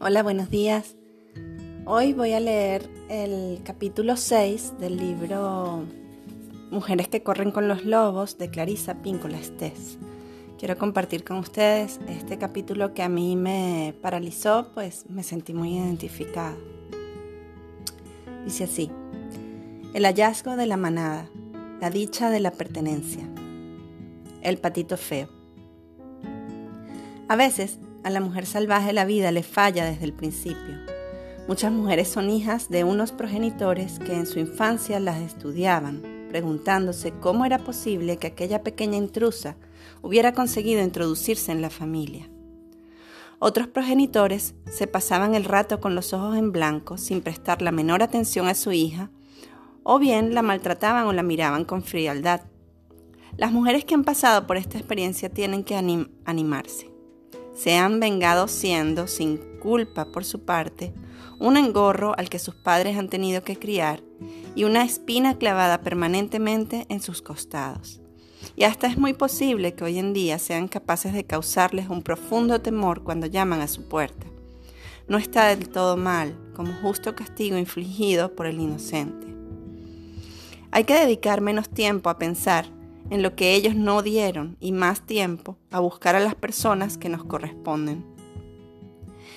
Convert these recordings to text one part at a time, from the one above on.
Hola, buenos días. Hoy voy a leer el capítulo 6 del libro Mujeres que corren con los lobos de Clarisa Píncola Estés. Quiero compartir con ustedes este capítulo que a mí me paralizó, pues me sentí muy identificada. Dice así, el hallazgo de la manada, la dicha de la pertenencia, el patito feo. A veces a la mujer salvaje la vida le falla desde el principio. Muchas mujeres son hijas de unos progenitores que en su infancia las estudiaban, preguntándose cómo era posible que aquella pequeña intrusa hubiera conseguido introducirse en la familia. Otros progenitores se pasaban el rato con los ojos en blanco sin prestar la menor atención a su hija, o bien la maltrataban o la miraban con frialdad. Las mujeres que han pasado por esta experiencia tienen que animarse se han vengado siendo, sin culpa por su parte, un engorro al que sus padres han tenido que criar y una espina clavada permanentemente en sus costados. Y hasta es muy posible que hoy en día sean capaces de causarles un profundo temor cuando llaman a su puerta. No está del todo mal, como justo castigo infligido por el inocente. Hay que dedicar menos tiempo a pensar en lo que ellos no dieron y más tiempo a buscar a las personas que nos corresponden.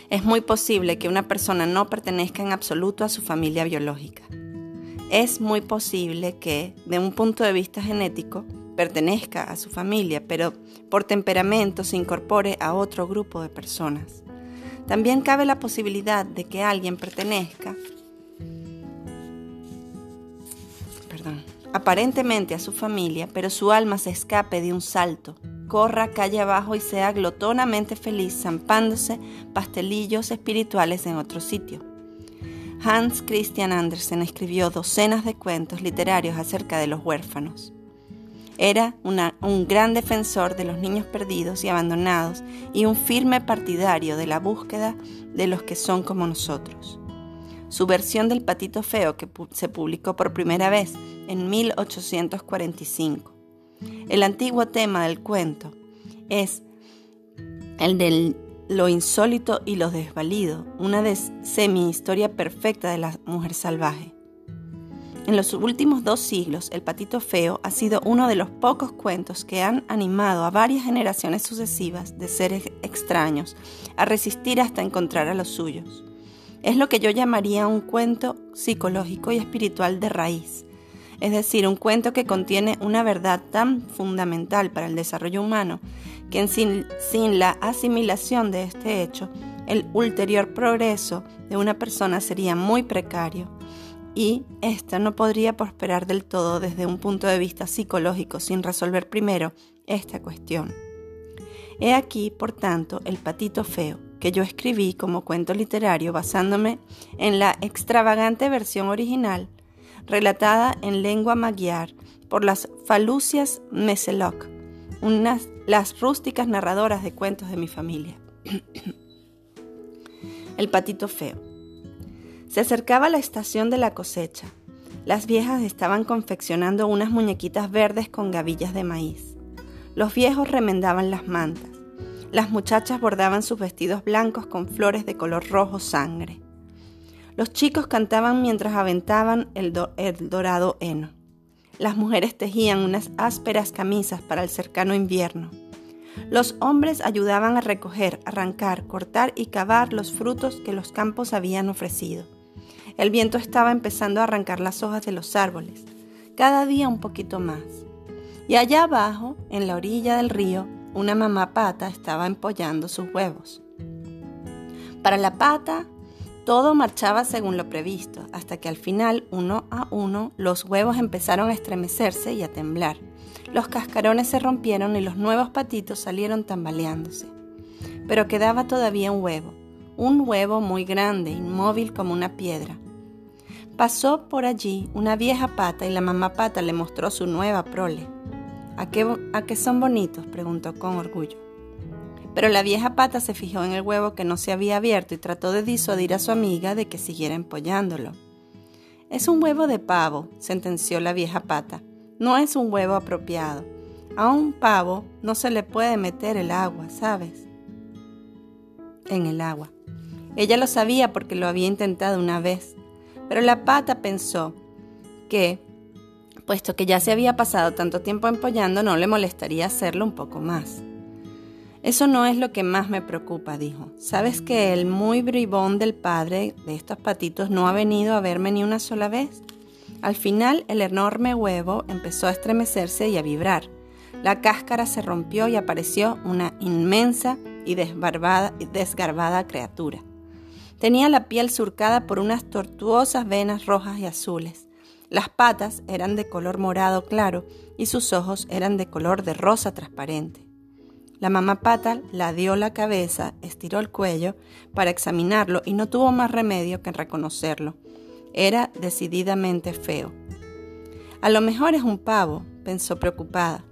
Es muy posible que una persona no pertenezca en absoluto a su familia biológica. Es muy posible que, de un punto de vista genético, pertenezca a su familia, pero por temperamento se incorpore a otro grupo de personas. También cabe la posibilidad de que alguien pertenezca perdón, aparentemente a su familia, pero su alma se escape de un salto, corra calle abajo y sea glotonamente feliz zampándose pastelillos espirituales en otro sitio. Hans Christian Andersen escribió docenas de cuentos literarios acerca de los huérfanos. Era un gran defensor de los niños perdidos y abandonados y un firme partidario de la búsqueda de los que son como nosotros. Su versión del Patito Feo, que se publicó por primera vez en 1845. El antiguo tema del cuento es el de lo insólito y lo desvalido, una semi-historia perfecta de la mujer salvaje. En los últimos dos siglos, El Patito Feo ha sido uno de los pocos cuentos que han animado a varias generaciones sucesivas de seres extraños a resistir hasta encontrar a los suyos. Es lo que yo llamaría un cuento psicológico y espiritual de raíz, es decir, un cuento que contiene una verdad tan fundamental para el desarrollo humano que sin, sin la asimilación de este hecho, el ulterior progreso de una persona sería muy precario y ésta no podría prosperar del todo desde un punto de vista psicológico sin resolver primero esta cuestión. He aquí, por tanto, el patito feo, que yo escribí como cuento literario basándome en la extravagante versión original relatada en lengua magyar por las Falucias Meseloc, unas, las rústicas narradoras de cuentos de mi familia. El patito feo. Se acercaba la estación de la cosecha. Las viejas estaban confeccionando unas muñequitas verdes con gavillas de maíz. Los viejos remendaban las mantas. Las muchachas bordaban sus vestidos blancos con flores de color rojo sangre. Los chicos cantaban mientras aventaban el, dorado heno. Las mujeres tejían unas ásperas camisas para el cercano invierno. Los hombres ayudaban a recoger, arrancar, cortar y cavar los frutos que los campos habían ofrecido. El viento estaba empezando a arrancar las hojas de los árboles, cada día un poquito más. Y allá abajo, en la orilla del río, una mamá pata estaba empollando sus huevos. Para la pata, todo marchaba según lo previsto, hasta que al final, uno a uno, los huevos empezaron a estremecerse y a temblar. Los cascarones se rompieron y los nuevos patitos salieron tambaleándose. Pero quedaba todavía un huevo, un huevo muy grande, inmóvil como una piedra. Pasó por allí una vieja pata y la mamá pata le mostró su nueva prole. ¿A qué, son bonitos? preguntó con orgullo. Pero la vieja pata se fijó en el huevo que no se había abierto y trató de disuadir a su amiga de que siguiera empollándolo. Es un huevo de pavo, sentenció la vieja pata. No es un huevo apropiado. A un pavo no se le puede meter el agua, ¿sabes? En el agua. Ella lo sabía porque lo había intentado una vez, pero la pata pensó que, puesto que ya se había pasado tanto tiempo empollando, no le molestaría hacerlo un poco más. Eso no es lo que más me preocupa, dijo. ¿Sabes que el muy bribón del padre de estos patitos no ha venido a verme ni una sola vez? Al final el enorme huevo empezó a estremecerse y a vibrar. La cáscara se rompió y apareció una inmensa y desgarbada criatura. Tenía la piel surcada por unas tortuosas venas rojas y azules. Las patas eran de color morado claro y sus ojos eran de color de rosa transparente. La mamá pata la dio la cabeza, estiró el cuello para examinarlo y no tuvo más remedio que reconocerlo. Era decididamente feo. A lo mejor es un pavo, pensó preocupada.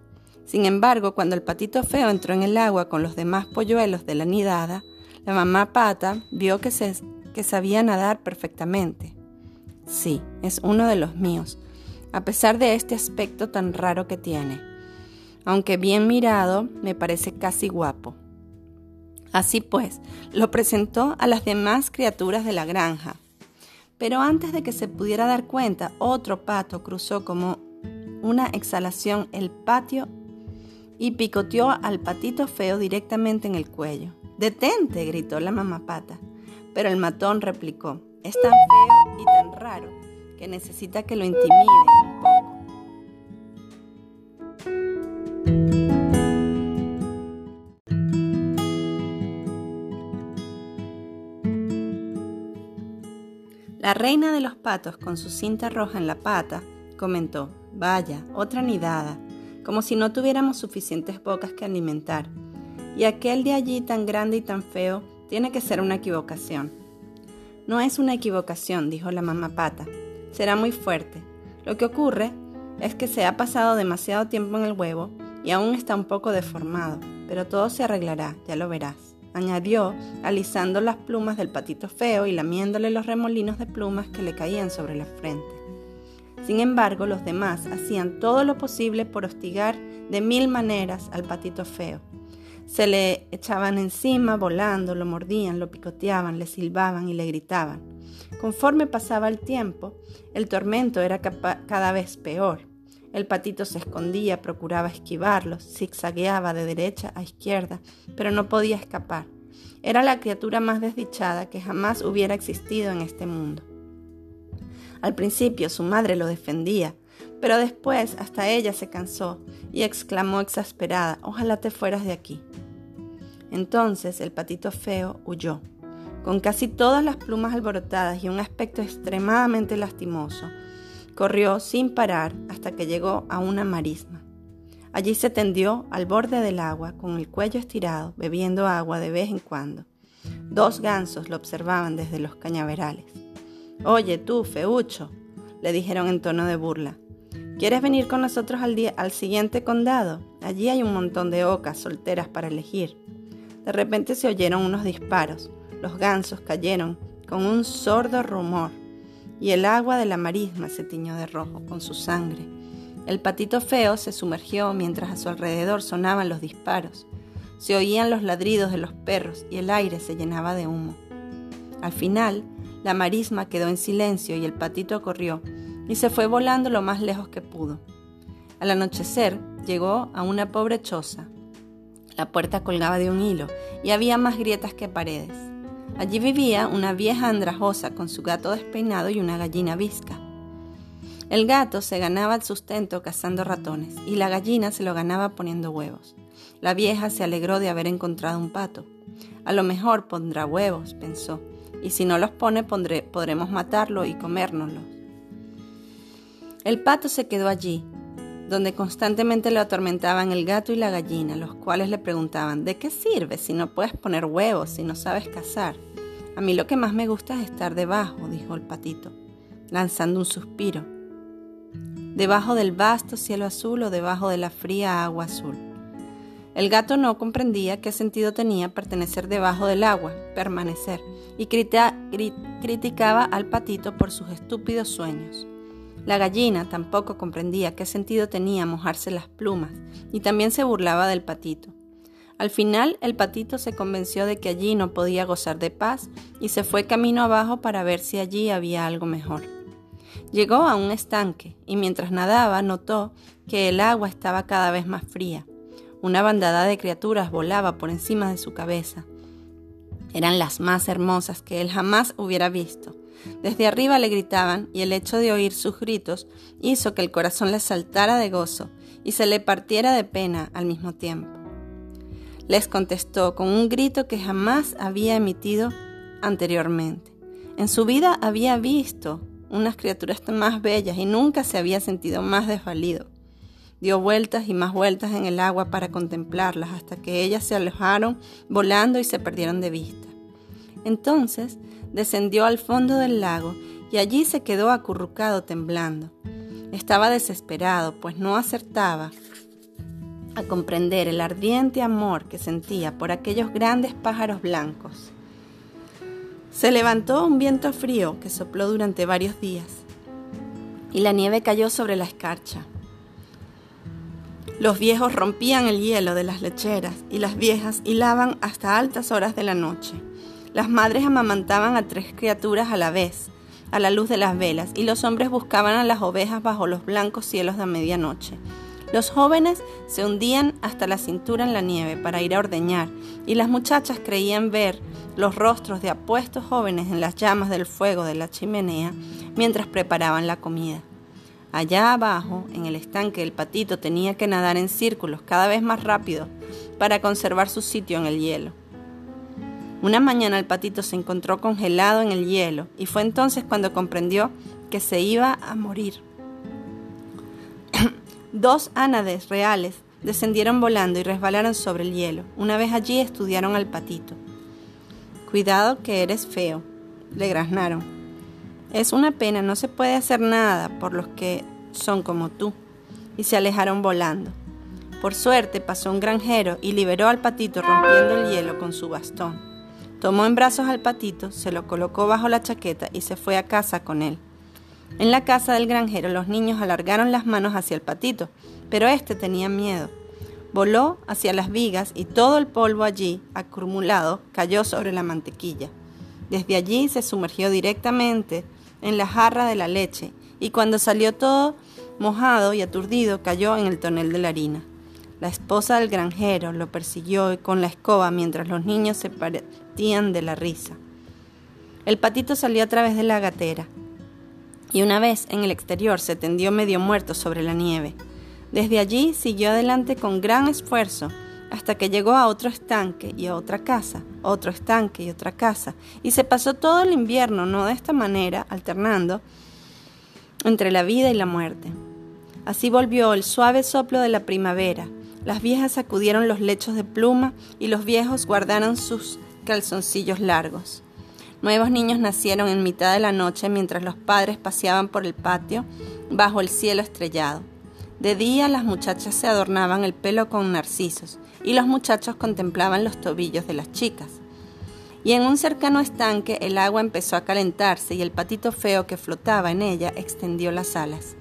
Sin embargo, cuando el patito feo entró en el agua con los demás polluelos de la nidada, la mamá pata vio que, se, que sabía nadar perfectamente. Sí, es uno de los míos, a pesar de este aspecto tan raro que tiene aunque bien mirado, me parece casi guapo. Así pues, lo presentó a las demás criaturas de la granja. Pero antes de que se pudiera dar cuenta, otro pato cruzó como una exhalación el patio y picoteó al patito feo directamente en el cuello. Detente, gritó la mamá pata. Pero el matón replicó, es tan feo y tan que necesita que lo intimide un poco. La reina de los patos, con su cinta roja en la pata, comentó, vaya, otra nidada, como si no tuviéramos suficientes bocas que alimentar. Y aquel de allí tan grande y tan feo tiene que ser una equivocación. No es una equivocación, dijo la mamá pata. Será muy fuerte. Lo que ocurre es que se ha pasado demasiado tiempo en el huevo y aún está un poco deformado, pero todo se arreglará, ya lo verás añadió, alisando las plumas del patito feo y lamiéndole los remolinos de plumas que le caían sobre la frente. Sin embargo, los demás hacían todo lo posible por hostigar de mil maneras al patito feo. Se le echaban encima volando, lo mordían, lo picoteaban, le silbaban y le gritaban. Conforme pasaba el tiempo, el tormento era cada vez peor. El patito se escondía, procuraba esquivarlos, zigzagueaba de derecha a izquierda, pero no podía escapar. Era la criatura más desdichada que jamás hubiera existido en este mundo. Al principio su madre lo defendía, pero después hasta ella se cansó y exclamó exasperada, ojalá te fueras de aquí. Entonces el patito feo huyó, con casi todas las plumas alborotadas y un aspecto extremadamente lastimoso, Corrió sin parar hasta que llegó a una marisma. Allí se tendió al borde del agua, con el cuello estirado, bebiendo agua de vez en cuando. Dos gansos lo observaban desde los cañaverales. Oye, tú, feucho, le dijeron en tono de burla. ¿Quieres venir con nosotros al, día, al siguiente condado? Allí hay un montón de ocas solteras para elegir. De repente se oyeron unos disparos. Los gansos cayeron con un sordo rumor y el agua de la marisma se tiñó de rojo con su sangre. El patito feo se sumergió mientras a su alrededor sonaban los disparos. Se oían los ladridos de los perros y el aire se llenaba de humo. Al final, la marisma quedó en silencio y el patito corrió y se fue volando lo más lejos que pudo. Al anochecer llegó a una pobre choza. La puerta colgaba de un hilo y había más grietas que paredes. Allí vivía una vieja andrajosa con su gato despeinado y una gallina visca. El gato se ganaba el sustento cazando ratones y la gallina se lo ganaba poniendo huevos. La vieja se alegró de haber encontrado un pato. A lo mejor pondrá huevos, pensó, y si no los pone podremos matarlo y comérnoslos. El pato se quedó allí, donde constantemente lo atormentaban el gato y la gallina, los cuales le preguntaban, ¿de qué sirve si no puedes poner huevos, si no sabes cazar? A mí lo que más me gusta es estar debajo, dijo el patito, lanzando un suspiro. Debajo del vasto cielo azul o debajo de la fría agua azul. El gato no comprendía qué sentido tenía pertenecer debajo del agua, permanecer, y criticaba al patito por sus estúpidos sueños. La gallina tampoco comprendía qué sentido tenía mojarse las plumas, y también se burlaba del patito. Al final el patito se convenció de que allí no podía gozar de paz y se fue camino abajo para ver si allí había algo mejor. Llegó a un estanque y mientras nadaba notó que el agua estaba cada vez más fría. Una bandada de criaturas volaba por encima de su cabeza. Eran las más hermosas que él jamás hubiera visto. Desde arriba le gritaban y el hecho de oír sus gritos hizo que el corazón le saltara de gozo y se le partiera de pena al mismo tiempo les contestó con un grito que jamás había emitido anteriormente. En su vida había visto unas criaturas más bellas y nunca se había sentido más desvalido. Dio vueltas y más vueltas en el agua para contemplarlas hasta que ellas se alejaron volando y se perdieron de vista. Entonces descendió al fondo del lago y allí se quedó acurrucado temblando. Estaba desesperado, pues no acertaba a comprender el ardiente amor que sentía por aquellos grandes pájaros blancos. Se levantó un viento frío que sopló durante varios días y la nieve cayó sobre la escarcha. Los viejos rompían el hielo de las lecheras y las viejas hilaban hasta altas horas de la noche. Las madres amamantaban a tres criaturas a la vez, a la luz de las velas, y los hombres buscaban a las ovejas bajo los blancos cielos de medianoche. Los jóvenes se hundían hasta la cintura en la nieve para ir a ordeñar, y las muchachas creían ver los rostros de apuestos jóvenes en las llamas del fuego de la chimenea mientras preparaban la comida. Allá abajo, en el estanque, el patito tenía que nadar en círculos cada vez más rápido para conservar su sitio en el hielo. Una mañana el patito se encontró congelado en el hielo y fue entonces cuando comprendió que se iba a morir. Dos ánades reales descendieron volando y resbalaron sobre el hielo. Una vez allí estudiaron al patito. Cuidado que eres feo, le graznaron. Es una pena, no se puede hacer nada por los que son como tú. Y se alejaron volando. Por suerte pasó un granjero y liberó al patito rompiendo el hielo con su bastón. Tomó en brazos al patito, se lo colocó bajo la chaqueta y se fue a casa con él. En la casa del granjero los niños alargaron las manos hacia el patito, pero éste tenía miedo. Voló hacia las vigas y todo el polvo allí, acumulado, cayó sobre la mantequilla. Desde allí se sumergió directamente en la jarra de la leche y cuando salió todo mojado y aturdido cayó en el tonel de la harina. La esposa del granjero lo persiguió con la escoba mientras los niños se de la risa. El patito salió a través de la gatera y una vez en el exterior se tendió medio muerto sobre la nieve. Desde allí siguió adelante con gran esfuerzo hasta que llegó a otro estanque y a otra casa, otro estanque y otra casa, y se pasó todo el invierno, no de esta manera, alternando entre la vida y la muerte. Así volvió el suave soplo de la primavera, las viejas sacudieron los lechos de pluma y los viejos guardaron sus calzoncillos largos. Nuevos niños nacieron en mitad de la noche mientras los padres paseaban por el patio bajo el cielo estrellado. De día las muchachas se adornaban el pelo con narcisos y los muchachos contemplaban los tobillos de las chicas. Y en un cercano estanque el agua empezó a calentarse y el patito feo que flotaba en ella extendió las alas.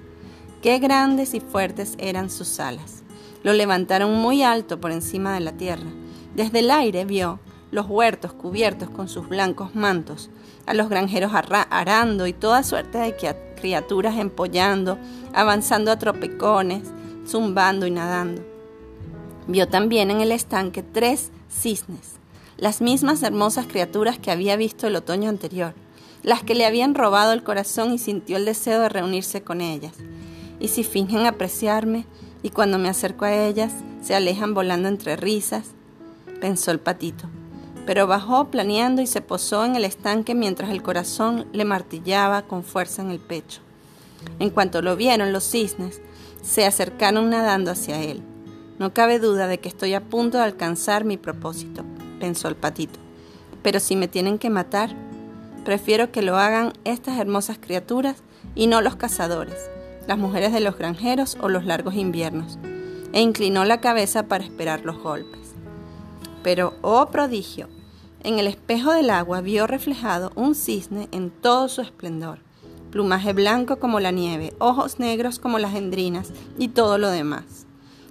Qué grandes y fuertes eran sus alas. Lo levantaron muy alto por encima de la tierra. Desde el aire vio los huertos cubiertos con sus blancos mantos, a los granjeros arando y toda suerte de criaturas empollando, avanzando a tropecones, zumbando y nadando. Vio también en el estanque tres cisnes, las mismas hermosas criaturas que había visto el otoño anterior, las que le habían robado el corazón y sintió el deseo de reunirse con ellas. Y si fingen apreciarme, y cuando me acerco a ellas, se alejan volando entre risas, pensó el patito pero bajó planeando y se posó en el estanque mientras el corazón le martillaba con fuerza en el pecho. En cuanto lo vieron los cisnes, se acercaron nadando hacia él. No cabe duda de que estoy a punto de alcanzar mi propósito, pensó el patito. Pero si me tienen que matar, prefiero que lo hagan estas hermosas criaturas y no los cazadores, las mujeres de los granjeros o los largos inviernos. E inclinó la cabeza para esperar los golpes. Pero, oh prodigio, en el espejo del agua vio reflejado un cisne en todo su esplendor, plumaje blanco como la nieve, ojos negros como las gendrinas y todo lo demás.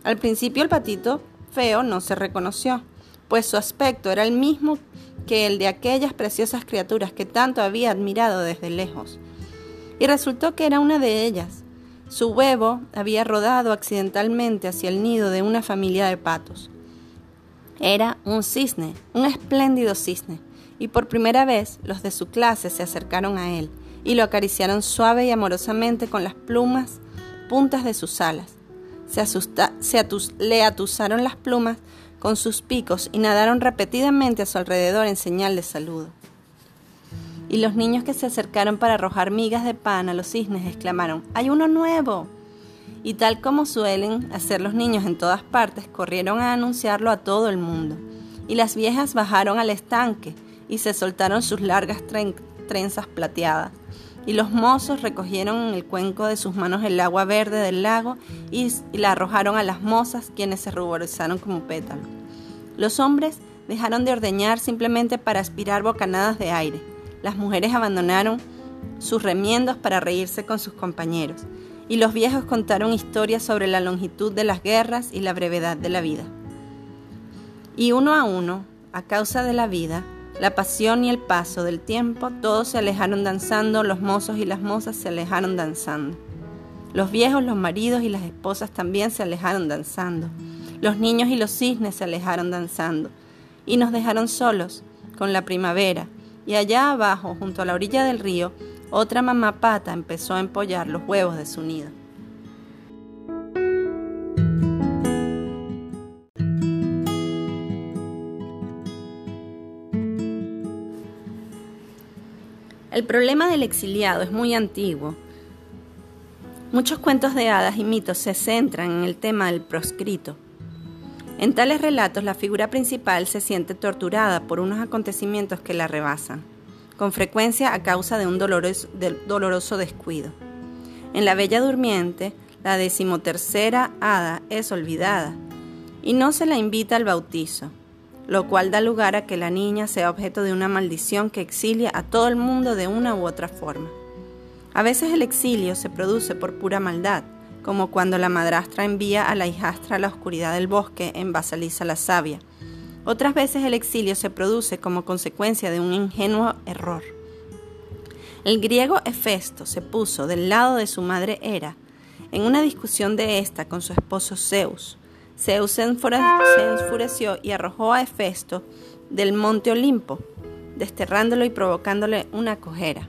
Al principio el patito feo no se reconoció, pues su aspecto era el mismo que el de aquellas preciosas criaturas que tanto había admirado desde lejos. Y resultó que era una de ellas. Su huevo había rodado accidentalmente hacia el nido de una familia de patos. Era un cisne, un espléndido cisne, y por primera vez los de su clase se acercaron a él y lo acariciaron suave y amorosamente con las plumas puntas de sus alas. Se, le atusaron las plumas con sus picos y nadaron repetidamente a su alrededor en señal de saludo. Y los niños que se acercaron para arrojar migas de pan a los cisnes exclamaron, ¡Hay uno nuevo! Y tal como suelen hacer los niños en todas partes, corrieron a anunciarlo a todo el mundo. Y las viejas bajaron al estanque y se soltaron sus largas trenzas plateadas. Y los mozos recogieron en el cuenco de sus manos el agua verde del lago y, la arrojaron a las mozas, quienes se ruborizaron como pétalos. Los hombres dejaron de ordeñar simplemente para aspirar bocanadas de aire. Las mujeres abandonaron sus remiendos para reírse con sus compañeros. Y los viejos contaron historias sobre la longitud de las guerras y la brevedad de la vida. Y uno a uno, a causa de la vida, la pasión y el paso del tiempo, todos se alejaron danzando, los mozos y las mozas se alejaron danzando. Los viejos, los maridos y las esposas también se alejaron danzando. Los niños y los cisnes se alejaron danzando. Y nos dejaron solos, con la primavera. Y allá abajo, junto a la orilla del río, otra mamá pata empezó a empollar los huevos de su nido. El problema del exiliado es muy antiguo. Muchos cuentos de hadas y mitos se centran en el tema del proscrito. En tales relatos la figura principal se siente torturada por unos acontecimientos que la rebasan, con frecuencia a causa de un doloroso, descuido. En La Bella Durmiente, la decimotercera hada es olvidada y no se la invita al bautizo lo cual da lugar a que la niña sea objeto de una maldición que exilia a todo el mundo de una u otra forma. A veces el exilio se produce por pura maldad, como cuando la madrastra envía a la hijastra a la oscuridad del bosque en Basalisa la sabia. Otras veces el exilio se produce como consecuencia de un ingenuo error. El griego Hefesto se puso del lado de su madre Hera en una discusión de esta con su esposo Zeus, Zeus se enfureció y arrojó a Hefesto del monte Olimpo, desterrándolo y provocándole una cojera.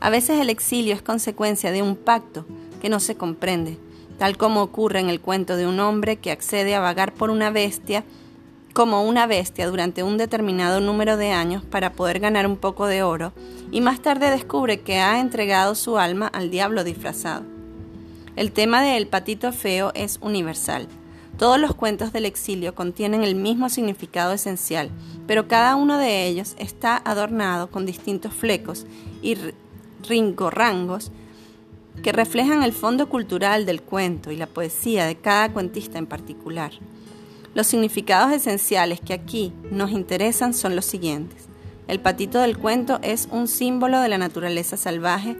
A veces el exilio es consecuencia de un pacto que no se comprende, tal como ocurre en el cuento de un hombre que accede a vagar por una bestia como una bestia durante un determinado número de años para poder ganar un poco de oro y más tarde descubre que ha entregado su alma al diablo disfrazado. El tema del patito feo es universal. Todos los cuentos del exilio contienen el mismo significado esencial, pero cada uno de ellos está adornado con distintos flecos y ringorrangos que reflejan el fondo cultural del cuento y la poesía de cada cuentista en particular. Los significados esenciales que aquí nos interesan son los siguientes. El patito del cuento es un símbolo de la naturaleza salvaje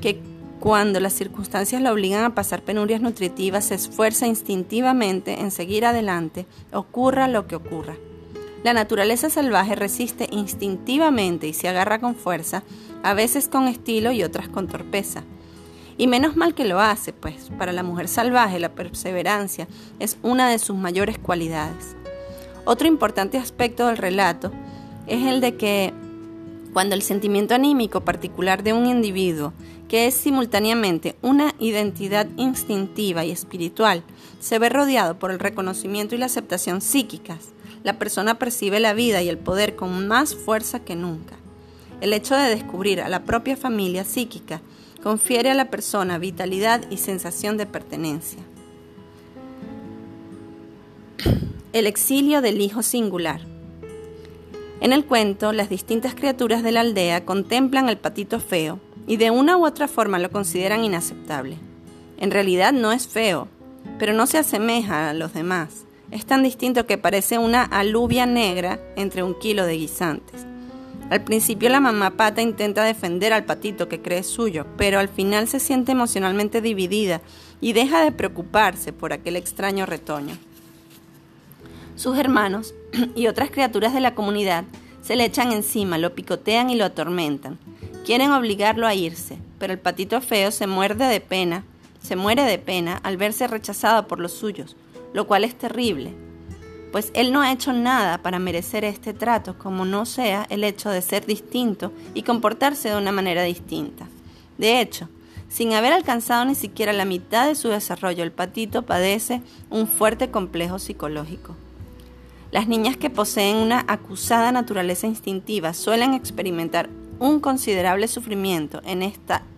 que cuando las circunstancias la obligan a pasar penurias nutritivas, se esfuerza instintivamente en seguir adelante, ocurra lo que ocurra. La naturaleza salvaje resiste instintivamente y se agarra con fuerza, a veces con estilo y otras con torpeza. Y menos mal que lo hace, pues para la mujer salvaje la perseverancia es una de sus mayores cualidades. Otro importante aspecto del relato es el de que cuando el sentimiento anímico particular de un individuo que es simultáneamente una identidad instintiva y espiritual, se ve rodeado por el reconocimiento y la aceptación psíquicas. La persona percibe la vida y el poder con más fuerza que nunca. El hecho de descubrir a la propia familia psíquica confiere a la persona vitalidad y sensación de pertenencia. El exilio del hijo singular. En el cuento, las distintas criaturas de la aldea contemplan al patito feo, y de una u otra forma lo consideran inaceptable. En realidad no es feo, pero no se asemeja a los demás. Es tan distinto que parece una alubia negra entre un kilo de guisantes. Al principio la mamá pata intenta defender al patito que cree suyo, pero al final se siente emocionalmente dividida y deja de preocuparse por aquel extraño retoño. Sus hermanos y otras criaturas de la comunidad se le echan encima, lo picotean y lo atormentan. Quieren obligarlo a irse, pero el patito feo se muerde de pena, se muere de pena al verse rechazado por los suyos, lo cual es terrible, pues él no ha hecho nada para merecer este trato, como no sea el hecho de ser distinto y comportarse de una manera distinta. De hecho, sin haber alcanzado ni siquiera la mitad de su desarrollo, el patito padece un fuerte complejo psicológico. Las niñas que poseen una acusada naturaleza instintiva suelen experimentar un considerable sufrimiento en,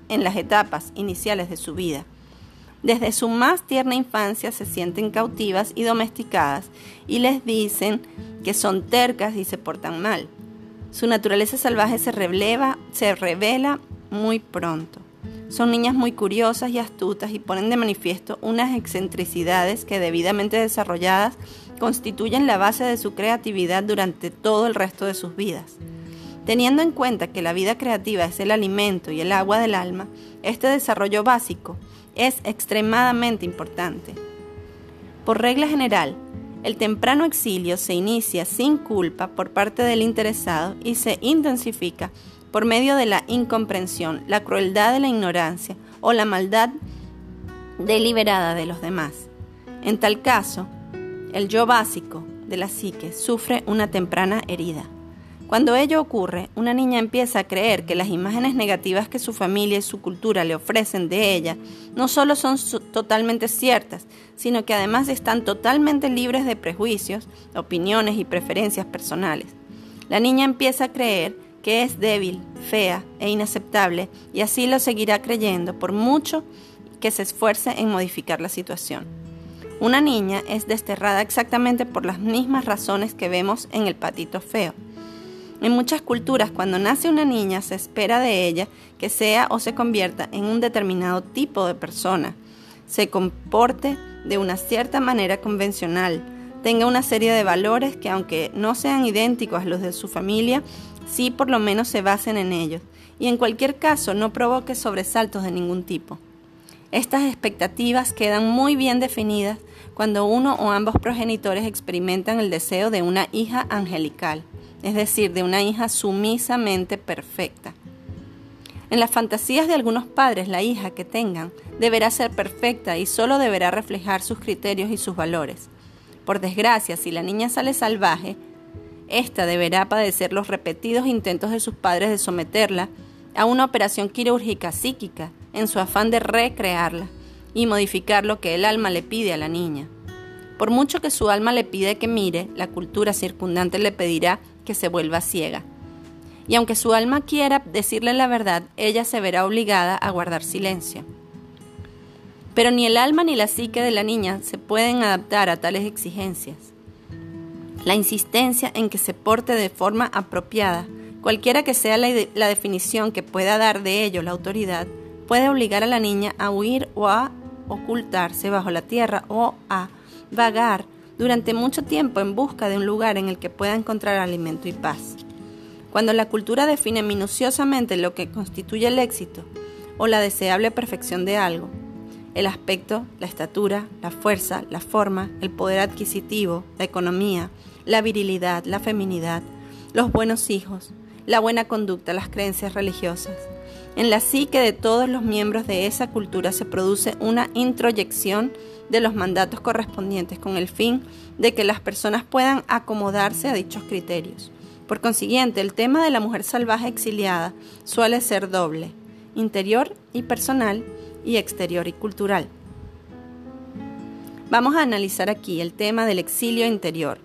en las etapas iniciales de su vida. Desde su más tierna infancia se sienten cautivas y domesticadas y les dicen que son tercas y se portan mal. Su naturaleza salvaje se se revela muy pronto. Son niñas muy curiosas y astutas y ponen de manifiesto unas excentricidades que debidamente desarrolladas constituyen la base de su creatividad durante todo el resto de sus vidas. Teniendo en cuenta que la vida creativa es el alimento y el agua del alma, este desarrollo básico es extremadamente importante. Por regla general, el temprano exilio se inicia sin culpa por parte del interesado y se intensifica por medio de la incomprensión, la crueldad de la ignorancia o la maldad deliberada de los demás. En tal caso, el yo básico de la psique sufre una temprana herida. Cuando ello ocurre, una niña empieza a creer que las imágenes negativas que su familia y su cultura le ofrecen de ella no solo son totalmente ciertas, sino que además están totalmente libres de prejuicios, opiniones y preferencias personales. La niña empieza a creer que es débil, fea e inaceptable y así lo seguirá creyendo por mucho que se esfuerce en modificar la situación. Una niña es desterrada exactamente por las mismas razones que vemos en el patito feo. En muchas culturas, cuando nace una niña, se espera de ella que sea o se convierta en un determinado tipo de persona, se comporte de una cierta manera convencional, tenga una serie de valores que aunque no sean idénticos a los de su familia, sí por lo menos se basen en ellos, y en cualquier caso no provoque sobresaltos de ningún tipo. Estas expectativas quedan muy bien definidas cuando uno o ambos progenitores experimentan el deseo de una hija angelical, es decir, de una hija sumisamente perfecta. En las fantasías de algunos padres, la hija que tengan deberá ser perfecta y solo deberá reflejar sus criterios y sus valores. Por desgracia, si la niña sale salvaje, esta deberá padecer los repetidos intentos de sus padres de someterla a una operación quirúrgica psíquica en su afán de recrearla y modificar lo que el alma le pide a la niña. Por mucho que su alma le pide que mire, la cultura circundante le pedirá que se vuelva ciega. Y aunque su alma quiera decirle la verdad, ella se verá obligada a guardar silencio. Pero ni el alma ni la psique de la niña se pueden adaptar a tales exigencias. La insistencia en que se porte de forma apropiada, cualquiera que sea la, la, definición que pueda dar de ello la autoridad, puede obligar a la niña a huir o a ocultarse bajo la tierra o a vagar durante mucho tiempo en busca de un lugar en el que pueda encontrar alimento y paz. Cuando la cultura define minuciosamente lo que constituye el éxito o la deseable perfección de algo, el aspecto, la estatura, la fuerza, la forma, el poder adquisitivo, la economía, la virilidad, la feminidad, los buenos hijos, la buena conducta, las creencias religiosas. En la psique de todos los miembros de esa cultura se produce una introyección de los mandatos correspondientes con el fin de que las personas puedan acomodarse a dichos criterios. Por consiguiente, el tema de la mujer salvaje exiliada suele ser doble, interior y personal y exterior y cultural. Vamos a analizar aquí el tema del exilio interior,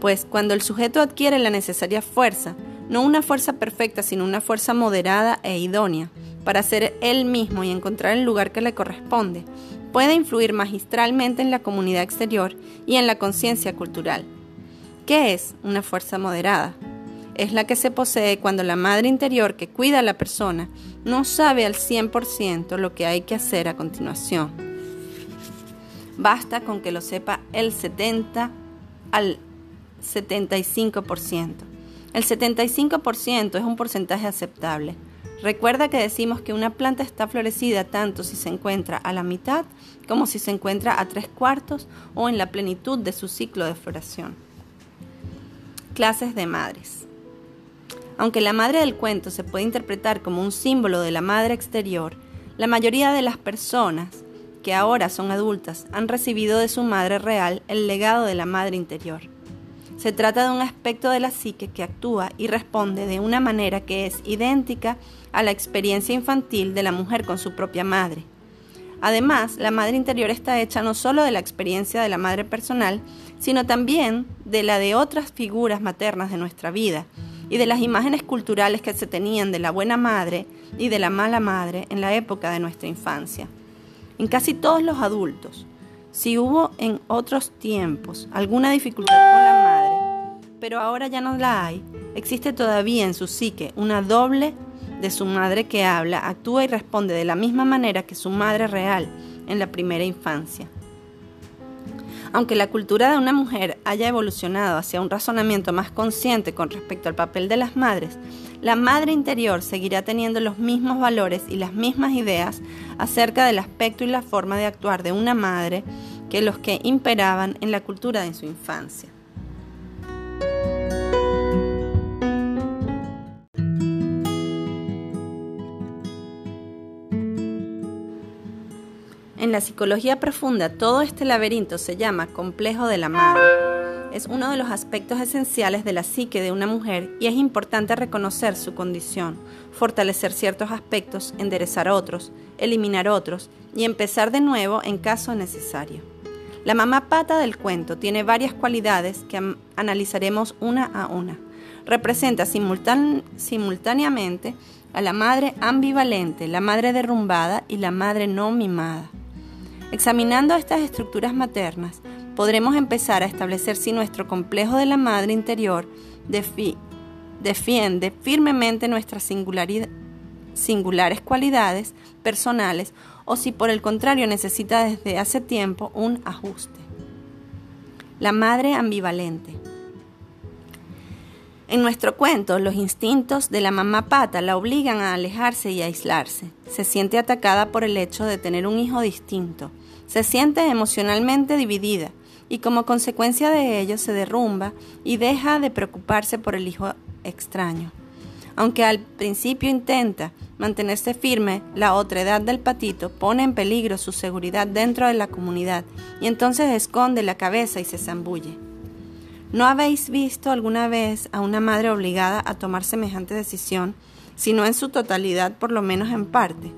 pues cuando el sujeto adquiere la necesaria fuerza, no una fuerza perfecta, sino una fuerza moderada e idónea, para ser él mismo y encontrar el lugar que le corresponde, puede influir magistralmente en la comunidad exterior y en la conciencia cultural. ¿Qué es una fuerza moderada? Es la que se posee cuando la madre interior que cuida a la persona no sabe al 100% lo que hay que hacer a continuación. Basta con que lo sepa el 70 al 75%. El 75% es un porcentaje aceptable. Recuerda que decimos que una planta está florecida tanto si se encuentra a la mitad como si se encuentra a tres cuartos o en la plenitud de su ciclo de floración. clases de madres. Aunque la madre del cuento se puede interpretar como un símbolo de la madre exterior, la mayoría de las personas que ahora son adultas han recibido de su madre real el legado de la madre interior. Se trata de un aspecto de la psique que actúa y responde de una manera que es idéntica a la experiencia infantil de la mujer con su propia madre. Además, la madre interior está hecha no solo de la experiencia de la madre personal, sino también de la de otras figuras maternas de nuestra vida y de las imágenes culturales que se tenían de la buena madre y de la mala madre en la época de nuestra infancia. En casi todos los adultos, si hubo en otros tiempos alguna dificultad con la madre, pero ahora ya no la hay, existe todavía en su psique una doble de su madre que habla, actúa y responde de la misma manera que su madre real en la primera infancia. Aunque la cultura de una mujer haya evolucionado hacia un razonamiento más consciente con respecto al papel de las madres, la madre interior seguirá teniendo los mismos valores y las mismas ideas acerca del aspecto y la forma de actuar de una madre que los que imperaban en la cultura de su infancia. En la psicología profunda, todo este laberinto se llama complejo de la madre es uno de los aspectos esenciales de la psique de una mujer y es importante reconocer su condición, fortalecer ciertos aspectos, enderezar otros, eliminar otros y empezar de nuevo en caso necesario. La mamá pata del cuento tiene varias cualidades que analizaremos una a una. Representa simultáneamente a la madre ambivalente, la madre derrumbada y la madre no mimada. Examinando estas estructuras maternas, podremos empezar a establecer si nuestro complejo de la madre interior defiende firmemente nuestras singulares cualidades personales o si por el contrario necesita desde hace tiempo un ajuste. La madre ambivalente. En nuestro cuento, los instintos de la mamá pata la obligan a alejarse y aislarse. Se siente atacada por el hecho de tener un hijo distinto. Se siente emocionalmente dividida y como consecuencia de ello se derrumba y deja de preocuparse por el hijo extraño. Aunque al principio intenta mantenerse firme, la otredad del patito pone en peligro su seguridad dentro de la comunidad y entonces esconde la cabeza y se zambulle. ¿No habéis visto alguna vez a una madre obligada a tomar semejante decisión, sino en su totalidad, por lo menos en parte?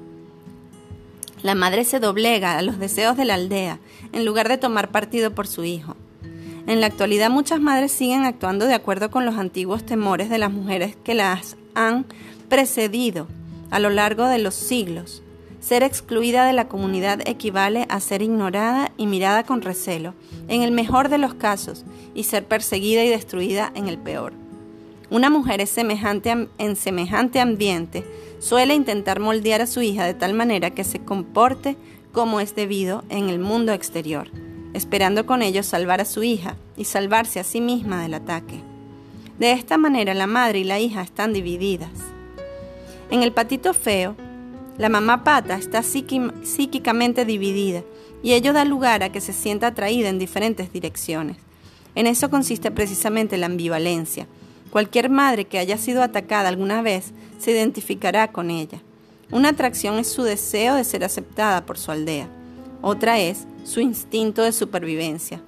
La madre se doblega a los deseos de la aldea en lugar de tomar partido por su hijo. En la actualidad muchas madres siguen actuando de acuerdo con los antiguos temores de las mujeres que las han precedido a lo largo de los siglos. Ser excluida de la comunidad equivale a ser ignorada y mirada con recelo, en el mejor de los casos, y ser perseguida y destruida en el peor. Una mujer es semejante en semejante ambiente suele intentar moldear a su hija de tal manera que se comporte como es debido en el mundo exterior, esperando con ello salvar a su hija y salvarse a sí misma del ataque. De esta manera la madre y la hija están divididas. En el patito feo, la mamá pata está psíquicamente dividida y ello da lugar a que se sienta atraída en diferentes direcciones. En eso consiste precisamente la ambivalencia, Cualquier madre que haya sido atacada alguna vez se identificará con ella. Una atracción es su deseo de ser aceptada por su aldea. Otra es su instinto de supervivencia.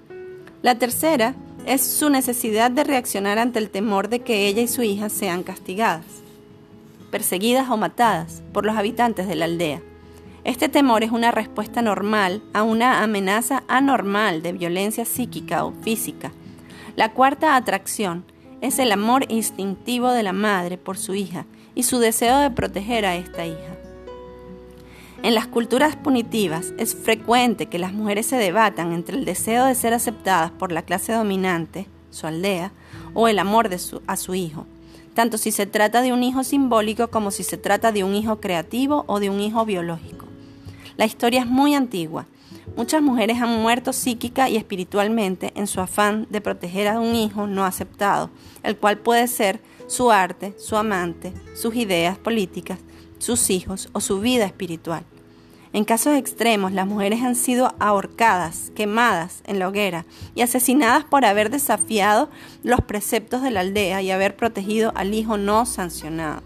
La tercera es su necesidad de reaccionar ante el temor de que ella y su hija sean castigadas, perseguidas o matadas por los habitantes de la aldea. Este temor es una respuesta normal a una amenaza anormal de violencia psíquica o física. La cuarta atracción es el amor instintivo de la madre por su hija y su deseo de proteger a esta hija. En las culturas punitivas es frecuente que las mujeres se debatan entre el deseo de ser aceptadas por la clase dominante, su aldea, o el amor a su hijo, tanto si se trata de un hijo simbólico como si se trata de un hijo creativo o de un hijo biológico. La historia es muy antigua Muchas mujeres han muerto psíquica y espiritualmente en su afán de proteger a un hijo no aceptado, el cual puede ser su arte, su amante, sus ideas políticas, sus hijos o su vida espiritual. En casos extremos, las mujeres han sido ahorcadas, quemadas en la hoguera y asesinadas por haber desafiado los preceptos de la aldea y haber protegido al hijo no sancionado.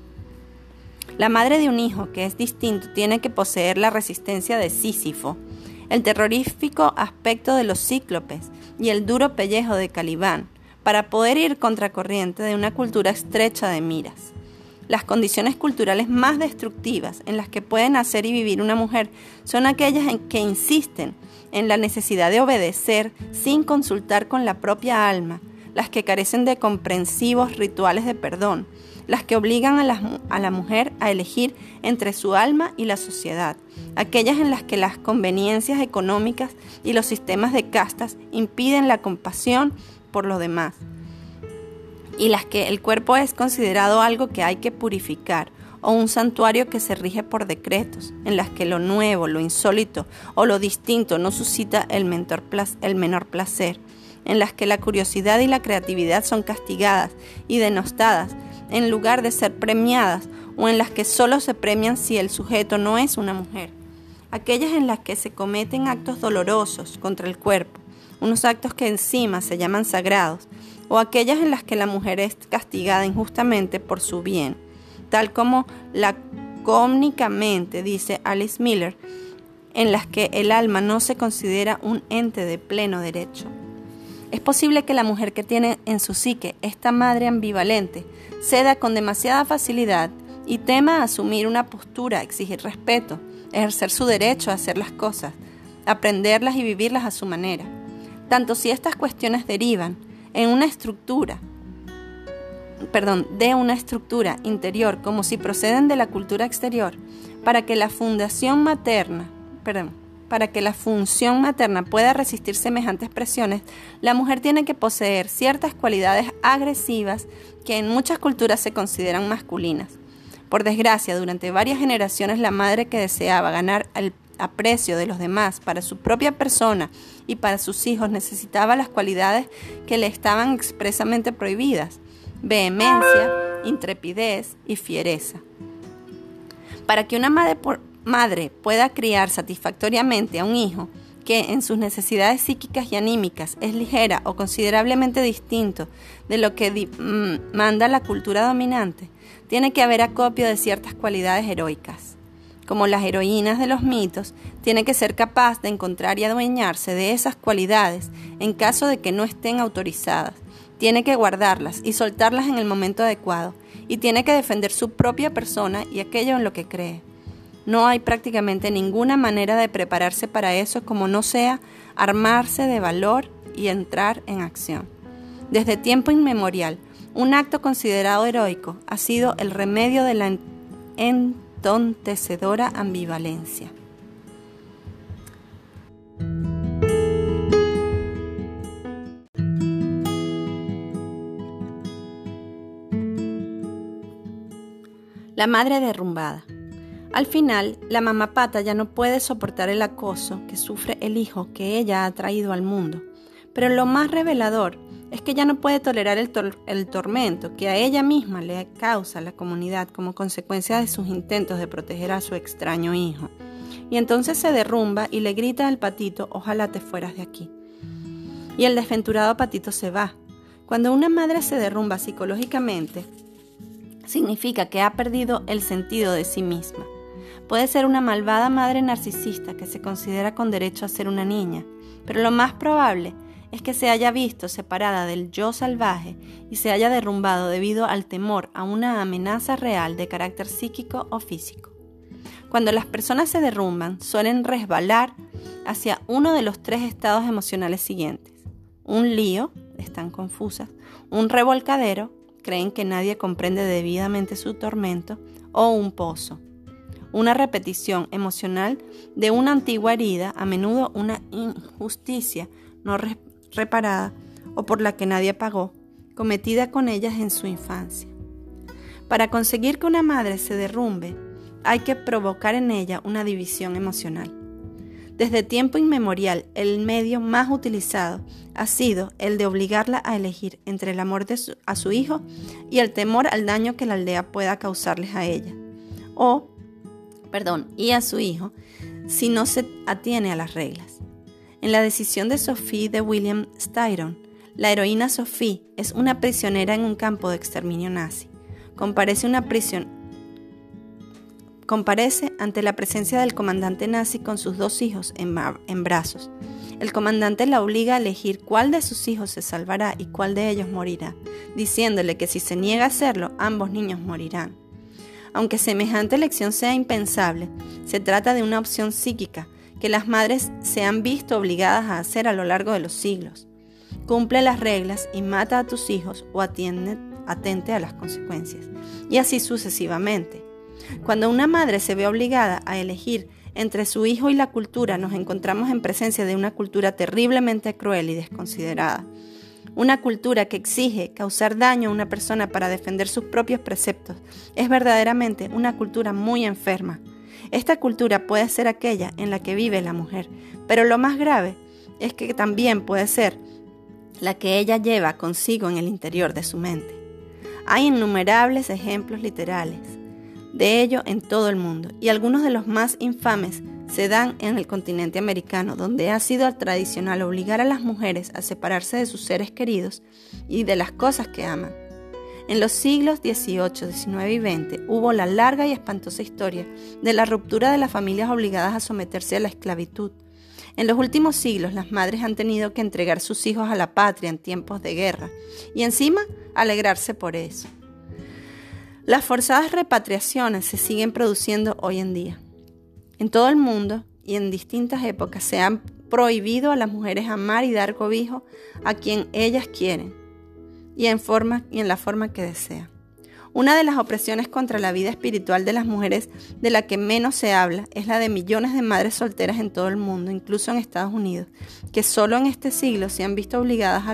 La madre de un hijo que es distinto tiene que poseer la resistencia de Sísifo, el terrorífico aspecto de los cíclopes y el duro pellejo de Calibán, para poder ir contracorriente de una cultura estrecha de miras. Las condiciones culturales más destructivas en las que puede nacer y vivir una mujer son aquellas en que insisten en la necesidad de obedecer sin consultar con la propia alma, las que carecen de comprensivos rituales de perdón, las que obligan a la, a la, mujer a elegir entre su alma y la sociedad, aquellas en las que las conveniencias económicas y los sistemas de castas impiden la compasión por los demás, y las que el cuerpo es considerado algo que hay que purificar o un santuario que se rige por decretos, en las que lo nuevo, lo insólito o lo distinto no suscita el, el menor placer, en las que la curiosidad y la creatividad son castigadas y denostadas en lugar de ser premiadas o en las que solo se premian si el sujeto no es una mujer, aquellas en las que se cometen actos dolorosos contra el cuerpo, unos actos que encima se llaman sagrados, o aquellas en las que la mujer es castigada injustamente por su bien, tal como lacónicamente dice Alice Miller, en las que el alma no se considera un ente de pleno derecho. Es posible que la mujer que tiene en su psique esta madre ambivalente ceda con demasiada facilidad y tema asumir una postura, exigir respeto, ejercer su derecho a hacer las cosas, aprenderlas y vivirlas a su manera. Tanto si estas cuestiones derivan en una estructura, perdón, de una estructura interior como si proceden de la cultura exterior, para que la fundación materna, perdón, para que la función materna pueda resistir semejantes presiones, la mujer tiene que poseer ciertas cualidades agresivas que en muchas culturas se consideran masculinas. Por desgracia, durante varias generaciones la madre que deseaba ganar el aprecio de los demás para su propia persona y para sus hijos necesitaba las cualidades que le estaban expresamente prohibidas, vehemencia, intrepidez y fiereza. Para que una madre, madre pueda criar satisfactoriamente a un hijo que en sus necesidades psíquicas y anímicas es ligera o considerablemente distinto de lo que mm, manda la cultura dominante, tiene que haber acopio de ciertas cualidades heroicas como las heroínas de los mitos, tiene que ser capaz de encontrar y adueñarse de esas cualidades en caso de que no estén autorizadas. Tiene que guardarlas y soltarlas en el momento adecuado, y tiene que defender su propia persona y aquello en lo que cree. No hay prácticamente ninguna manera de prepararse para eso como no sea armarse de valor y entrar en acción. Desde tiempo inmemorial, un acto considerado heroico ha sido el remedio de la entontecedora ambivalencia. La madre derrumbada. Al final, la mamá pata ya no puede soportar el acoso que sufre el hijo que ella ha traído al mundo. Pero lo más revelador es que ya no puede tolerar el, el, tormento que a ella misma le causa la comunidad como consecuencia de sus intentos de proteger a su extraño hijo. Y entonces se derrumba y le grita al patito, ojalá te fueras de aquí. Y el desventurado patito se va. Cuando una madre se derrumba psicológicamente, significa que ha perdido el sentido de sí misma. Puede ser una malvada madre narcisista que se considera con derecho a ser una niña, pero lo más probable es que se haya visto separada del yo salvaje y se haya derrumbado debido al temor a una amenaza real de carácter psíquico o físico. Cuando las personas se derrumban, suelen resbalar hacia uno de los tres estados emocionales siguientes. Un lío, están confusas, un revolcadero, creen que nadie comprende debidamente su tormento, o un pozo. Una repetición emocional de una antigua herida, a menudo una injusticia no, reparada o por la que nadie pagó, cometida con ellas en su infancia. Para conseguir que una madre se derrumbe, hay que provocar en ella una división emocional. Desde tiempo inmemorial, el medio más utilizado ha sido el de obligarla a elegir entre el amor a su hijo y el temor al daño que la aldea pueda causarles a ella. O, perdón, y a su hijo, si no se atiene a las reglas. En la decisión de Sophie de William Styron, la heroína Sophie es una prisionera en un campo de exterminio nazi. Comparece, ante la presencia del comandante nazi con sus dos hijos en, en brazos. El comandante la obliga a elegir cuál de sus hijos se salvará y cuál de ellos morirá, diciéndole que si se niega a hacerlo, ambos niños morirán. Aunque semejante elección sea impensable, se trata de una opción psíquica que las madres se han visto obligadas a hacer a lo largo de los siglos. Cumple las reglas y mata a tus hijos o atiende, atente a las consecuencias. Y así sucesivamente. Cuando una madre se ve obligada a elegir entre su hijo y la cultura, nos encontramos en presencia de una cultura terriblemente cruel y desconsiderada. Una cultura que exige causar daño a una persona para defender sus propios preceptos es verdaderamente una cultura muy enferma, esta cultura puede ser aquella en la que vive la mujer, pero lo más grave es que también puede ser la que ella lleva consigo en el interior de su mente. Hay innumerables ejemplos literales de ello en todo el mundo y algunos de los más infames se dan en el continente americano, donde ha sido tradicional obligar a las mujeres a separarse de sus seres queridos y de las cosas que aman. En los siglos XVIII, XIX y XX hubo la larga y espantosa historia de la ruptura de las familias obligadas a someterse a la esclavitud. En los últimos siglos las madres han tenido que entregar sus hijos a la patria en tiempos de guerra y encima alegrarse por eso. Las forzadas repatriaciones se siguen produciendo hoy en día. En todo el mundo y en distintas épocas se han prohibido a las mujeres amar y dar cobijo a quien ellas quieren y en, forma, y en la forma que desea. Una de las opresiones contra la vida espiritual de las mujeres de la que menos se habla es la de millones de madres solteras en todo el mundo, incluso en Estados Unidos, que solo en este siglo se han visto obligadas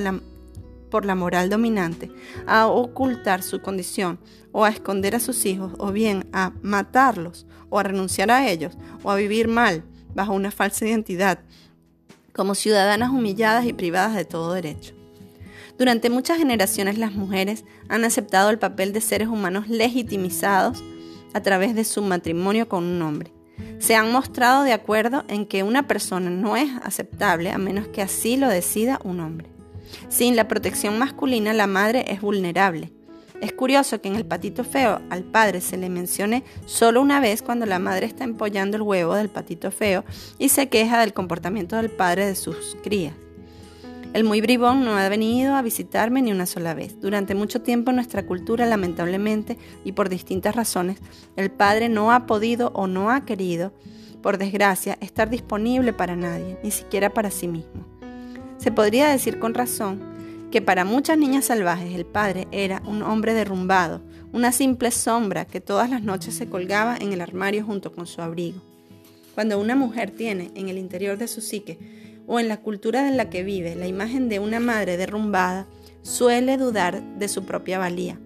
por la moral dominante a ocultar su condición o a esconder a sus hijos o bien a matarlos o a renunciar a ellos o a vivir mal bajo una falsa identidad como ciudadanas humilladas y privadas de todo derecho. Durante muchas generaciones las mujeres han aceptado el papel de seres humanos legitimizados a través de su matrimonio con un hombre. Se han mostrado de acuerdo en que una persona no es aceptable a menos que así lo decida un hombre. Sin la protección masculina la madre es vulnerable. Es curioso que en el patito feo al padre se le mencione solo una vez cuando la madre está empollando el huevo del patito feo y se queja del comportamiento del padre de sus crías. El muy bribón no ha venido a visitarme ni una sola vez. Durante mucho tiempo en nuestra cultura, lamentablemente, y por distintas razones, el padre no ha podido o no ha querido, por desgracia, estar disponible para nadie, ni siquiera para sí mismo. Se podría decir con razón que para muchas niñas salvajes el padre era un hombre derrumbado, una simple sombra que todas las noches se colgaba en el armario junto con su abrigo. Cuando una mujer tiene en el interior de su psique o en la cultura en la que vive la imagen de una madre derrumbada, suele dudar de su propia valía.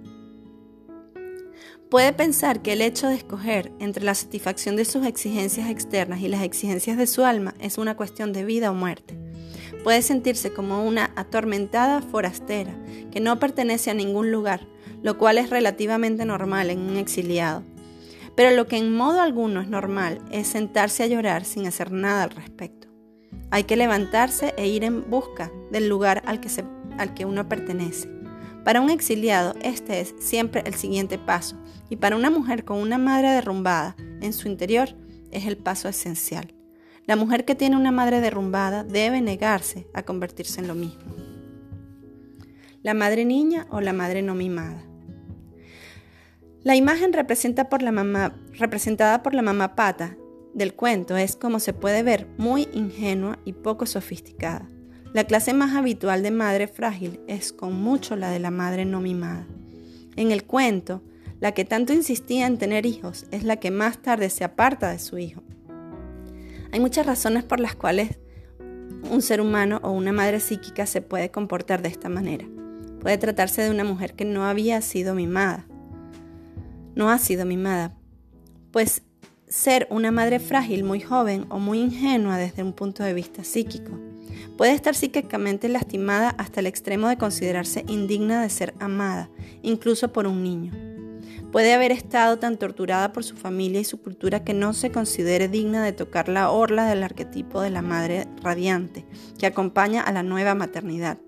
Puede pensar que el hecho de escoger entre la satisfacción de sus exigencias externas y las exigencias de su alma es una cuestión de vida o muerte. Puede sentirse como una atormentada forastera que no pertenece a ningún lugar, lo cual es relativamente normal en un exiliado. Pero lo que en modo alguno es normal es sentarse a llorar sin hacer nada al respecto. Hay que levantarse e ir en busca del lugar al que, al que uno pertenece. Para un exiliado, este es siempre el siguiente paso, y para una mujer con una madre derrumbada en su interior, es el paso esencial. La mujer que tiene una madre derrumbada debe negarse a convertirse en lo mismo. La madre niña o la madre no mimada. La imagen por la mamá, representada por la mamá pata del cuento es, como se puede ver, muy ingenua y poco sofisticada. La clase más habitual de madre frágil es con mucho la de la madre no mimada. En el cuento, la que tanto insistía en tener hijos es la que más tarde se aparta de su hijo. Hay muchas razones por las cuales un ser humano o una madre psíquica se puede comportar de esta manera. Puede tratarse de una mujer que no había sido mimada. No ha sido mimada, pues ser una madre frágil muy joven o muy ingenua desde un punto de vista psíquico. Puede estar psíquicamente lastimada hasta el extremo de considerarse indigna de ser amada, incluso por un niño. Puede haber estado tan torturada por su familia y su cultura que no se considere digna de tocar la orla del arquetipo de la madre radiante que acompaña a la nueva maternidad.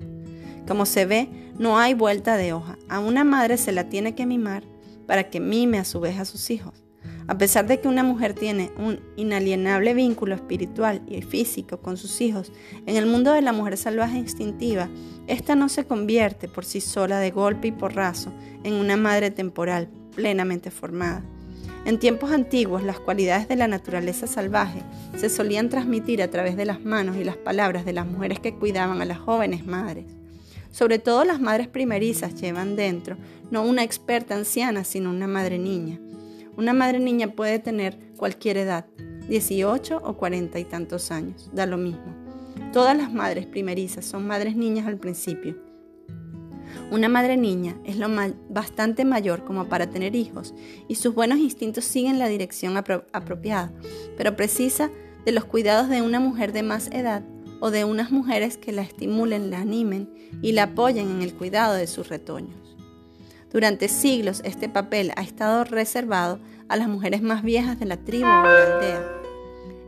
Como se ve, no hay vuelta de hoja. A una madre se la tiene que mimar para que mime a su vez a sus hijos. A pesar de que una mujer tiene un inalienable vínculo espiritual y físico con sus hijos, en el mundo de la mujer salvaje instintiva, esta no se convierte por sí sola de golpe y porrazo en una madre temporal plenamente formada. En tiempos antiguos, las cualidades de la naturaleza salvaje se solían transmitir a través de las manos y las palabras de las mujeres que cuidaban a las jóvenes madres. Sobre todo las madres primerizas llevan dentro no una experta anciana, sino una madre niña, una madre niña puede tener cualquier edad, 18 o 40 y tantos años, da lo mismo. Todas las madres primerizas son madres niñas al principio. Una madre niña es lo bastante mayor como para tener hijos y sus buenos instintos siguen la dirección apropiada, pero precisa de los cuidados de una mujer de más edad o de unas mujeres que la estimulen, la animen y la apoyen en el cuidado de sus retoños. Durante siglos este papel ha estado reservado a las mujeres más viejas de la tribu o la aldea.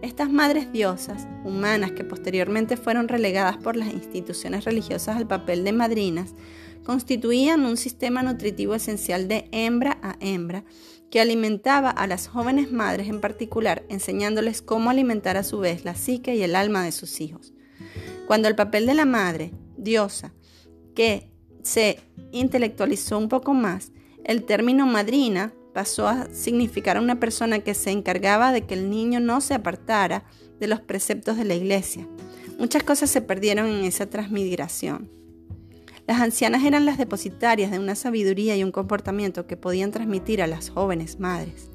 Estas madres diosas, humanas que posteriormente fueron relegadas por las instituciones religiosas al papel de madrinas, constituían un sistema nutritivo esencial de hembra a hembra que alimentaba a las jóvenes madres en particular, enseñándoles cómo alimentar a su vez la psique y el alma de sus hijos. Cuando el papel de la madre, diosa, que se intelectualizó un poco más, el término madrina pasó a significar a una persona que se encargaba de que el niño no se apartara de los preceptos de la iglesia. Muchas cosas se perdieron en esa transmigración. Las ancianas eran las depositarias de una sabiduría y un comportamiento que podían transmitir a las jóvenes madres.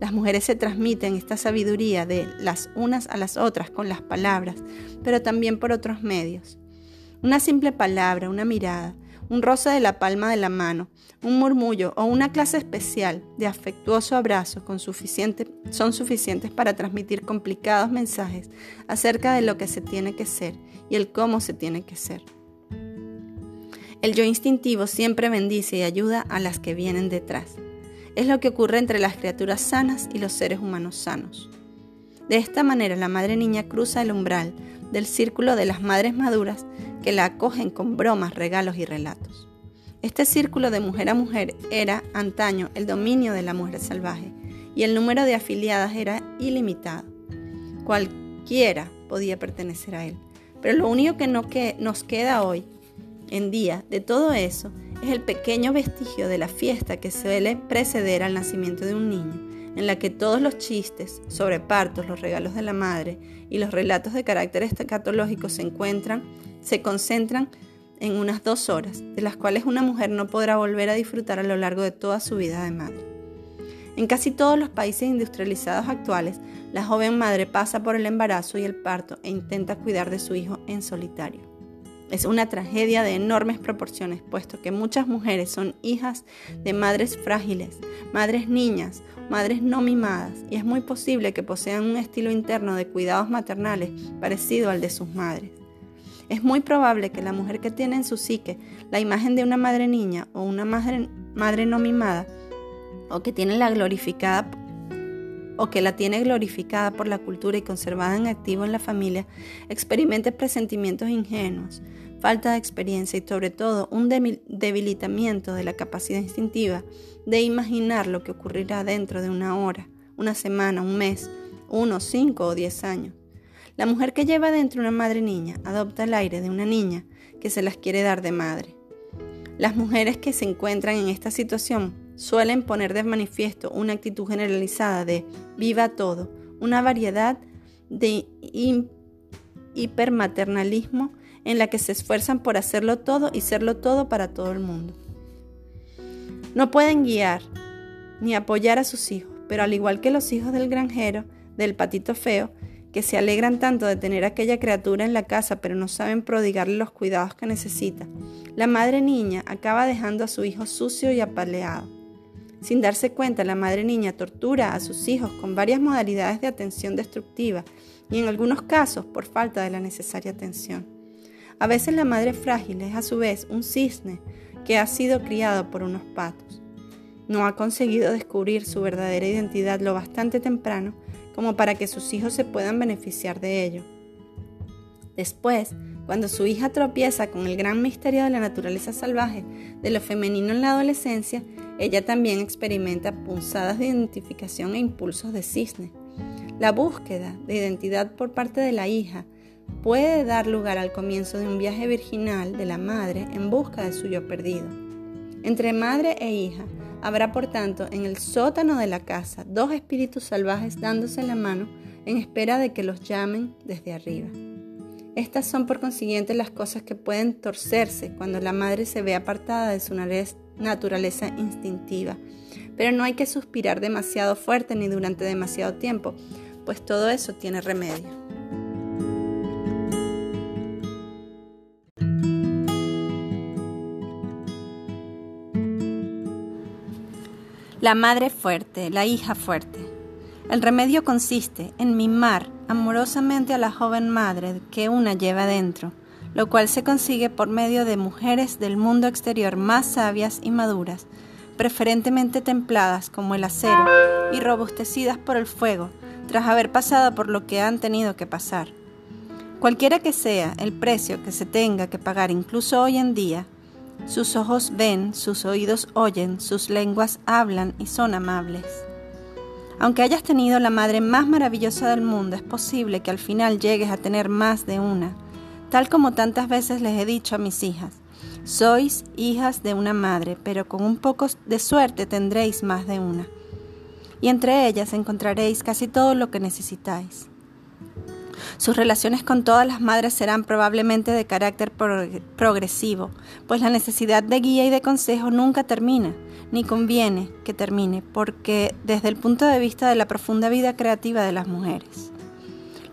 Las mujeres se transmiten esta sabiduría de las unas a las otras con las palabras, pero también por otros medios. Una simple palabra, una mirada, un roce de la palma de la mano, un murmullo o una clase especial de afectuoso abrazo son suficientes para transmitir complicados mensajes acerca de lo que se tiene que ser y el cómo se tiene que ser. El yo instintivo siempre bendice y ayuda a las que vienen detrás. Es lo que ocurre entre las criaturas sanas y los seres humanos sanos. De esta manera la madre niña cruza el umbral del círculo de las madres maduras que la acogen con bromas, regalos y relatos. Este círculo de mujer a mujer era antaño el dominio de la mujer salvaje y el número de afiliadas era ilimitado. Cualquiera podía pertenecer a él. Pero lo único que, no que nos queda hoy en día de todo eso es el pequeño vestigio de la fiesta que suele preceder al nacimiento de un niño en la que todos los chistes sobre partos, los regalos de la madre y los relatos de carácter escatológico se encuentran, se concentran en unas dos horas, de las cuales una mujer no podrá volver a disfrutar a lo largo de toda su vida de madre. En casi todos los países industrializados actuales, la joven madre pasa por el embarazo y el parto e intenta cuidar de su hijo en solitario. Es una tragedia de enormes proporciones, puesto que muchas mujeres son hijas de madres frágiles, madres niñas, madres no mimadas, y es muy posible que posean un estilo interno de cuidados maternales parecido al de sus madres. Es muy probable que la mujer que tiene en su psique la imagen de una madre niña o una madre, madre no mimada, o que tiene la glorificada o que la tiene glorificada por la cultura y conservada en activo en la familia, experimente presentimientos ingenuos, falta de experiencia y sobre todo un debilitamiento de la capacidad instintiva de imaginar lo que ocurrirá dentro de una hora, una semana, un mes, uno, cinco o diez años. La mujer que lleva dentro una madre niña adopta el aire de una niña que se las quiere dar de madre. Las mujeres que se encuentran en esta situación suelen poner de manifiesto una actitud generalizada de viva todo, una variedad de hipermaternalismo en la que se esfuerzan por hacerlo todo y serlo todo para todo el mundo. No pueden guiar ni apoyar a sus hijos, pero al igual que los hijos del granjero, del patito feo, que se alegran tanto de tener aquella criatura en la casa, pero no saben prodigarle los cuidados que necesita, la madre niña acaba dejando a su hijo sucio y apaleado. Sin darse cuenta, la madre niña tortura a sus hijos con varias modalidades de atención destructiva y en algunos casos por falta de la necesaria atención. A veces la madre frágil es a su vez un cisne que ha sido criado por unos patos. no ha conseguido descubrir su verdadera identidad lo bastante temprano como para que sus hijos se puedan beneficiar de ello. Después, cuando su hija tropieza con el gran misterio de la naturaleza salvaje de lo femenino en la adolescencia, ella también experimenta punzadas de identificación e impulsos de cisne. La búsqueda de identidad por parte de la hija puede dar lugar al comienzo de un viaje virginal de la madre en busca de su yo perdido. Entre madre e hija habrá por tanto en el sótano de la casa dos espíritus salvajes dándose la mano en espera de que los llamen desde arriba. Estas son por consiguiente las cosas que pueden torcerse cuando la madre se ve apartada de su naturaleza instintiva. Pero no hay que suspirar demasiado fuerte ni durante demasiado tiempo, pues todo eso tiene remedio. La madre fuerte, la hija fuerte. El remedio consiste en mimar amorosamente a la joven madre que una lleva dentro, lo cual se consigue por medio de mujeres del mundo exterior más sabias y maduras, preferentemente templadas como el acero y robustecidas por el fuego, tras haber pasado por lo que han tenido que pasar. Cualquiera que sea el precio que se tenga que pagar incluso hoy en día, sus ojos ven, sus oídos oyen, sus lenguas hablan y son amables. Aunque hayas tenido la madre más maravillosa del mundo, es posible que al final llegues a tener más de una, tal como tantas veces les he dicho a mis hijas. Sois hijas de una madre, pero con un poco de suerte tendréis más de una. Y entre ellas encontraréis casi todo lo que necesitáis. Sus relaciones con todas las madres serán probablemente de carácter progresivo, pues la necesidad de guía y de consejo nunca termina, ni conviene que termine, porque desde el punto de vista de la profunda vida creativa de las mujeres.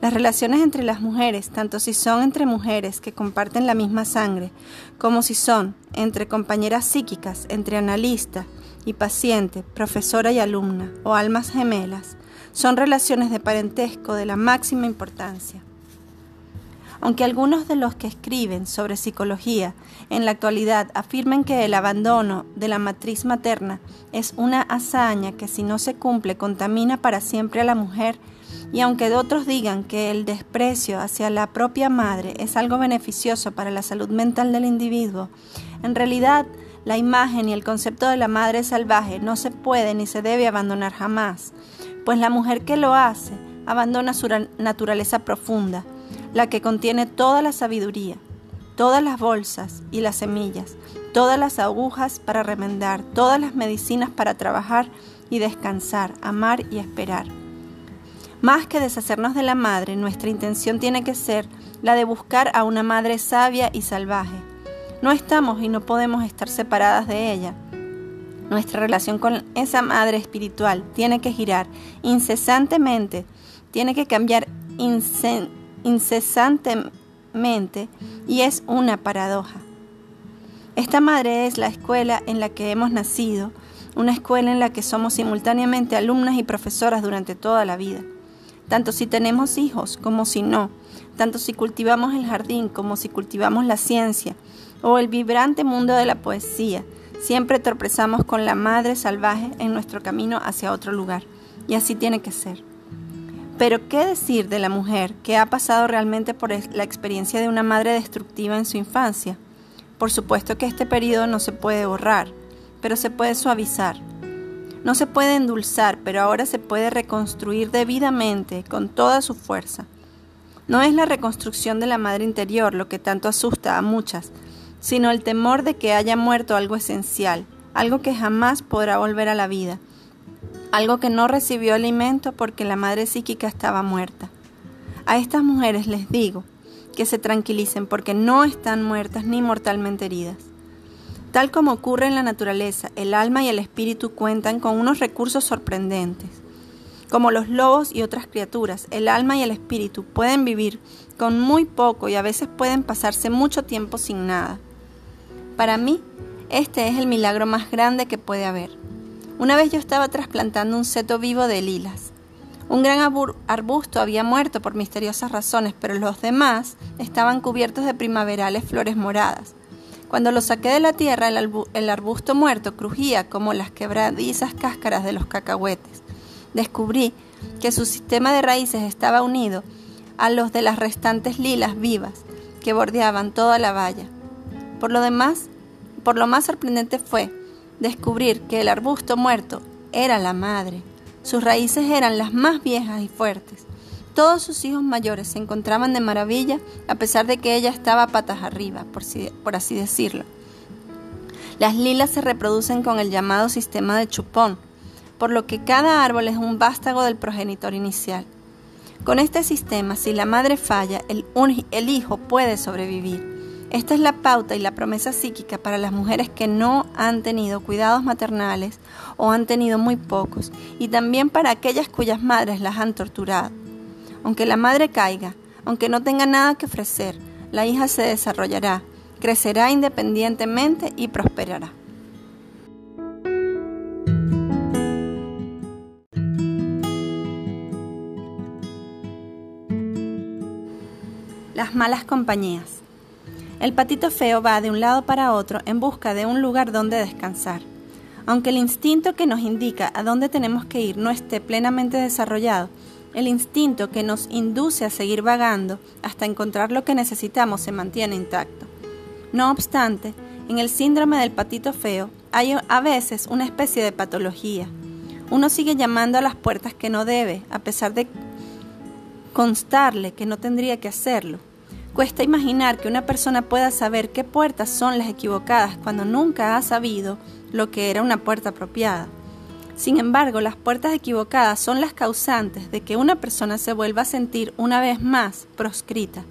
Las relaciones entre las mujeres, tanto si son entre mujeres que comparten la misma sangre, como si son entre compañeras psíquicas, entre analista y paciente, profesora y alumna, o almas gemelas, son relaciones de parentesco de la máxima importancia. Aunque algunos de los que escriben sobre psicología en la actualidad afirmen que el abandono de la matriz materna es una hazaña que si no se cumple contamina para siempre a la mujer, y aunque otros digan que el desprecio hacia la propia madre es algo beneficioso para la salud mental del individuo, en realidad la imagen y el concepto de la madre salvaje no se puede ni se debe abandonar jamás, pues la mujer que lo hace abandona su naturaleza profunda, la que contiene toda la sabiduría, todas las bolsas y las semillas, todas las agujas para remendar, todas las medicinas para trabajar y descansar, amar y esperar. Más que deshacernos de la madre, nuestra intención tiene que ser la de buscar a una madre sabia y salvaje. No estamos y no podemos estar separadas de ella, nuestra relación con esa madre espiritual tiene que girar incesantemente, tiene que cambiar incesantemente y es una paradoja. Esta madre es la escuela en la que hemos nacido, una escuela en la que somos simultáneamente alumnas y profesoras durante toda la vida, tanto si tenemos hijos como si no, tanto si cultivamos el jardín como si cultivamos la ciencia o el vibrante mundo de la poesía, Siempre tropezamos con la madre salvaje en nuestro camino hacia otro lugar, y así tiene que ser. Pero ¿qué decir de la mujer que ha pasado realmente por la experiencia de una madre destructiva en su infancia? Por supuesto que este periodo no se puede borrar, pero se puede suavizar. No se puede endulzar, pero ahora se puede reconstruir debidamente con toda su fuerza. No es la reconstrucción de la madre interior lo que tanto asusta a muchas, sino el temor de que haya muerto algo esencial, algo que jamás podrá volver a la vida, algo que no recibió alimento porque la madre psíquica estaba muerta. A estas mujeres les digo que se tranquilicen porque no están muertas ni mortalmente heridas. Tal como ocurre en la naturaleza, el alma y el espíritu cuentan con unos recursos sorprendentes. Como los lobos y otras criaturas, el alma y el espíritu pueden vivir con muy poco y a veces pueden pasarse mucho tiempo sin nada. Para mí, este es el milagro más grande que puede haber. Una vez yo estaba trasplantando un seto vivo de lilas. Un gran arbusto había muerto por misteriosas razones, pero los demás estaban cubiertos de primaverales flores moradas. Cuando lo saqué de la tierra, el, arbusto muerto crujía como las quebradizas cáscaras de los cacahuetes. Descubrí que su sistema de raíces estaba unido a los de las restantes lilas vivas que bordeaban toda la valla. Por lo demás, por lo más sorprendente fue descubrir que el arbusto muerto era la madre. Sus raíces eran las más viejas y fuertes. Todos sus hijos mayores se encontraban de maravilla a pesar de que ella estaba patas arriba, por, así decirlo. Las lilas se reproducen con el llamado sistema de chupón, por lo que cada árbol es un vástago del progenitor inicial. Con este sistema, si la madre falla, el, el hijo puede sobrevivir. Esta es la pauta y la promesa psíquica para las mujeres que no han tenido cuidados maternales o han tenido muy pocos, y también para aquellas cuyas madres las han torturado. Aunque la madre caiga, aunque no tenga nada que ofrecer, la hija se desarrollará, crecerá independientemente y prosperará. Las malas compañías. El patito feo va de un lado para otro en busca de un lugar donde descansar. Aunque el instinto que nos indica a dónde tenemos que ir no esté plenamente desarrollado, el instinto que nos induce a seguir vagando hasta encontrar lo que necesitamos se mantiene intacto. No obstante, en el síndrome del patito feo hay a veces una especie de patología. Uno sigue llamando a las puertas que no debe, a pesar de constarle que no tendría que hacerlo. Cuesta imaginar que una persona pueda saber qué puertas son las equivocadas cuando nunca ha sabido lo que era una puerta apropiada. Sin embargo, las puertas equivocadas son las causantes de que una persona se vuelva a sentir una vez más proscrita.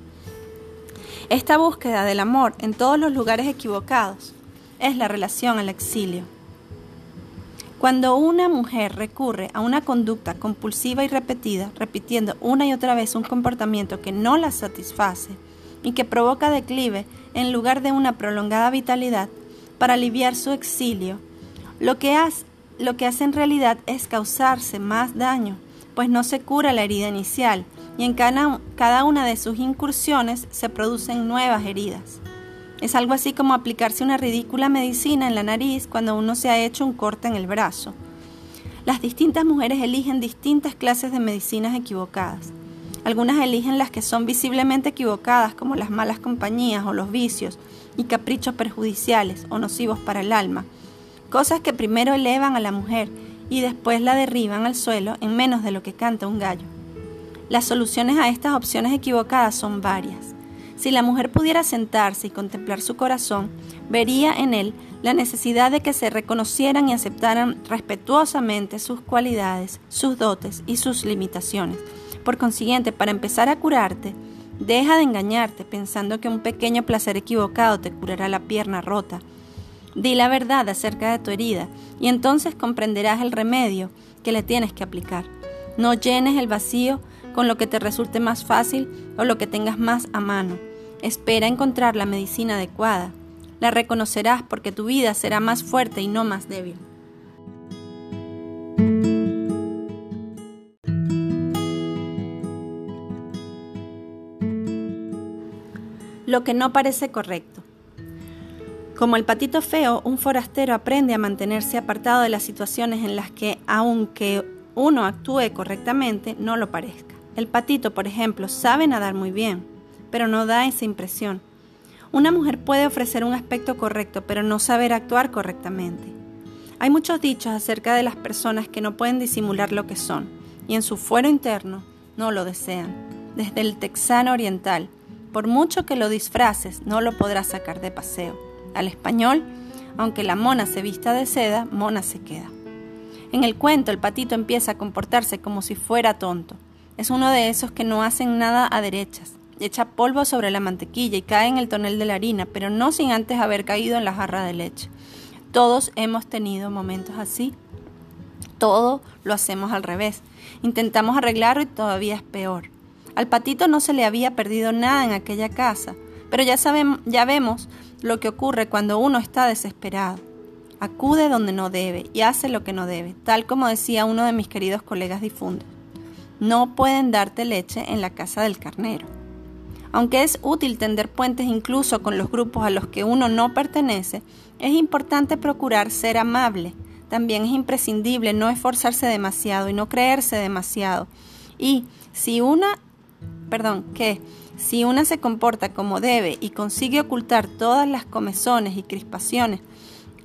Esta búsqueda del amor en todos los lugares equivocados es la relación al exilio. Cuando una mujer recurre a una conducta compulsiva y repetida, repitiendo una y otra vez un comportamiento que no la satisface y que provoca declive en lugar de una prolongada vitalidad, para aliviar su exilio, lo que hace lo que hace en realidad es causarse más daño, pues no se cura la herida inicial y en cada, una de sus incursiones se producen nuevas heridas. Es algo así como aplicarse una ridícula medicina en la nariz cuando uno se ha hecho un corte en el brazo. Las distintas mujeres eligen distintas clases de medicinas equivocadas. Algunas eligen las que son visiblemente equivocadas, como las malas compañías o los vicios y caprichos perjudiciales o nocivos para el alma, cosas que primero elevan a la mujer y después la derriban al suelo en menos de lo que canta un gallo. Las soluciones a estas opciones equivocadas son varias. Si la mujer pudiera sentarse y contemplar su corazón, vería en él la necesidad de que se reconocieran y aceptaran respetuosamente sus cualidades, sus dotes y sus limitaciones. Por consiguiente, para empezar a curarte, deja de engañarte pensando que un pequeño placer equivocado te curará la pierna rota Di la verdad acerca de tu herida y entonces comprenderás el remedio que le tienes que aplicar. No llenes el vacío con lo que te resulte más fácil o lo que tengas más a mano. Espera encontrar la medicina adecuada. La reconocerás porque tu vida será más fuerte y no más débil. Lo que no parece correcto. Como el patito feo, un forastero aprende a mantenerse apartado de las situaciones en las que, aunque uno actúe correctamente, no lo parezca. El patito, por ejemplo, sabe nadar muy bien, pero no da esa impresión. Una mujer puede ofrecer un aspecto correcto, pero no saber actuar correctamente. Hay muchos dichos acerca de las personas que no pueden disimular lo que son, y en su fuero interno no lo desean. Desde el texano oriental, por mucho que lo disfraces, no lo podrás sacar de paseo. Al español, aunque la mona se vista de seda, mona se queda. En el cuento el patito empieza a comportarse como si fuera tonto. Es uno de esos que no hacen nada a derechas. Echa polvo sobre la mantequilla y cae en el tonel de la harina, pero no sin antes haber caído en la jarra de leche. Todos hemos tenido momentos así. Todo lo hacemos al revés. Intentamos arreglarlo y todavía es peor. Al patito no se le había perdido nada en aquella casa, pero ya, sabemos, ya vemos lo que ocurre cuando uno está desesperado. Acude donde no debe y hace lo que no debe, tal como decía uno de mis queridos colegas difuntos. No pueden darte leche en la casa del carnero. Aunque es útil tender puentes incluso con los grupos a los que uno no pertenece, es importante procurar ser amable. También es imprescindible no esforzarse demasiado y no creerse demasiado. Y si una, perdón, que si una se comporta como debe y consigue ocultar todas las comezones y crispaciones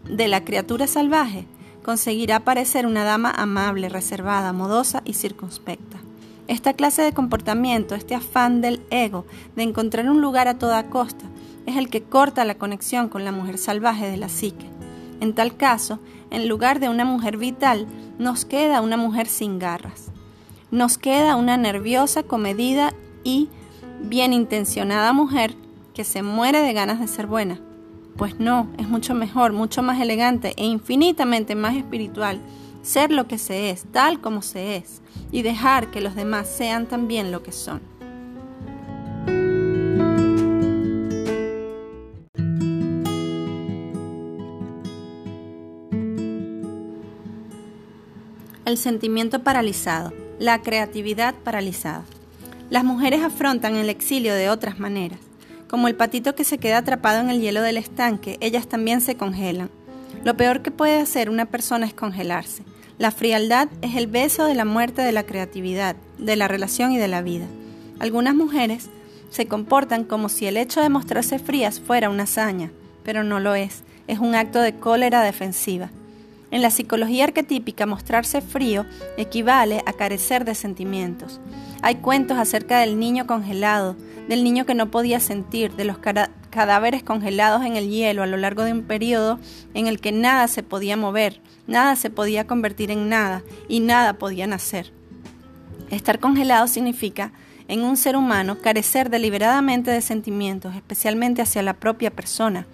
de la criatura salvaje, conseguirá parecer una dama amable, reservada, modosa y circunspecta. Esta clase de comportamiento, este afán del ego de encontrar un lugar a toda costa, es el que corta la conexión con la mujer salvaje de la psique. En tal caso, en lugar de una mujer vital, nos queda una mujer sin garras. Nos queda una nerviosa, comedida y bien intencionada mujer que se muere de ganas de ser buena. Pues no, es mucho mejor, mucho más elegante e infinitamente más espiritual ser lo que se es, tal como se es, y dejar que los demás sean también lo que son. El sentimiento paralizado, la creatividad paralizada. Las mujeres afrontan el exilio de otras maneras. Como el patito que se queda atrapado en el hielo del estanque, ellas también se congelan. Lo peor que puede hacer una persona es congelarse. La frialdad es el beso de la muerte de la creatividad, de la relación y de la vida. Algunas mujeres se comportan como si el hecho de mostrarse frías fuera una hazaña, pero no lo es, es un acto de cólera defensiva. En la psicología arquetípica, mostrarse frío equivale a carecer de sentimientos. Hay cuentos acerca del niño congelado, del niño que no podía sentir, de los cadáveres congelados en el hielo a lo largo de un periodo en el que nada se podía mover, nada se podía convertir en nada y nada podía nacer. Estar congelado significa, en un ser humano, carecer deliberadamente de sentimientos, especialmente hacia la propia persona,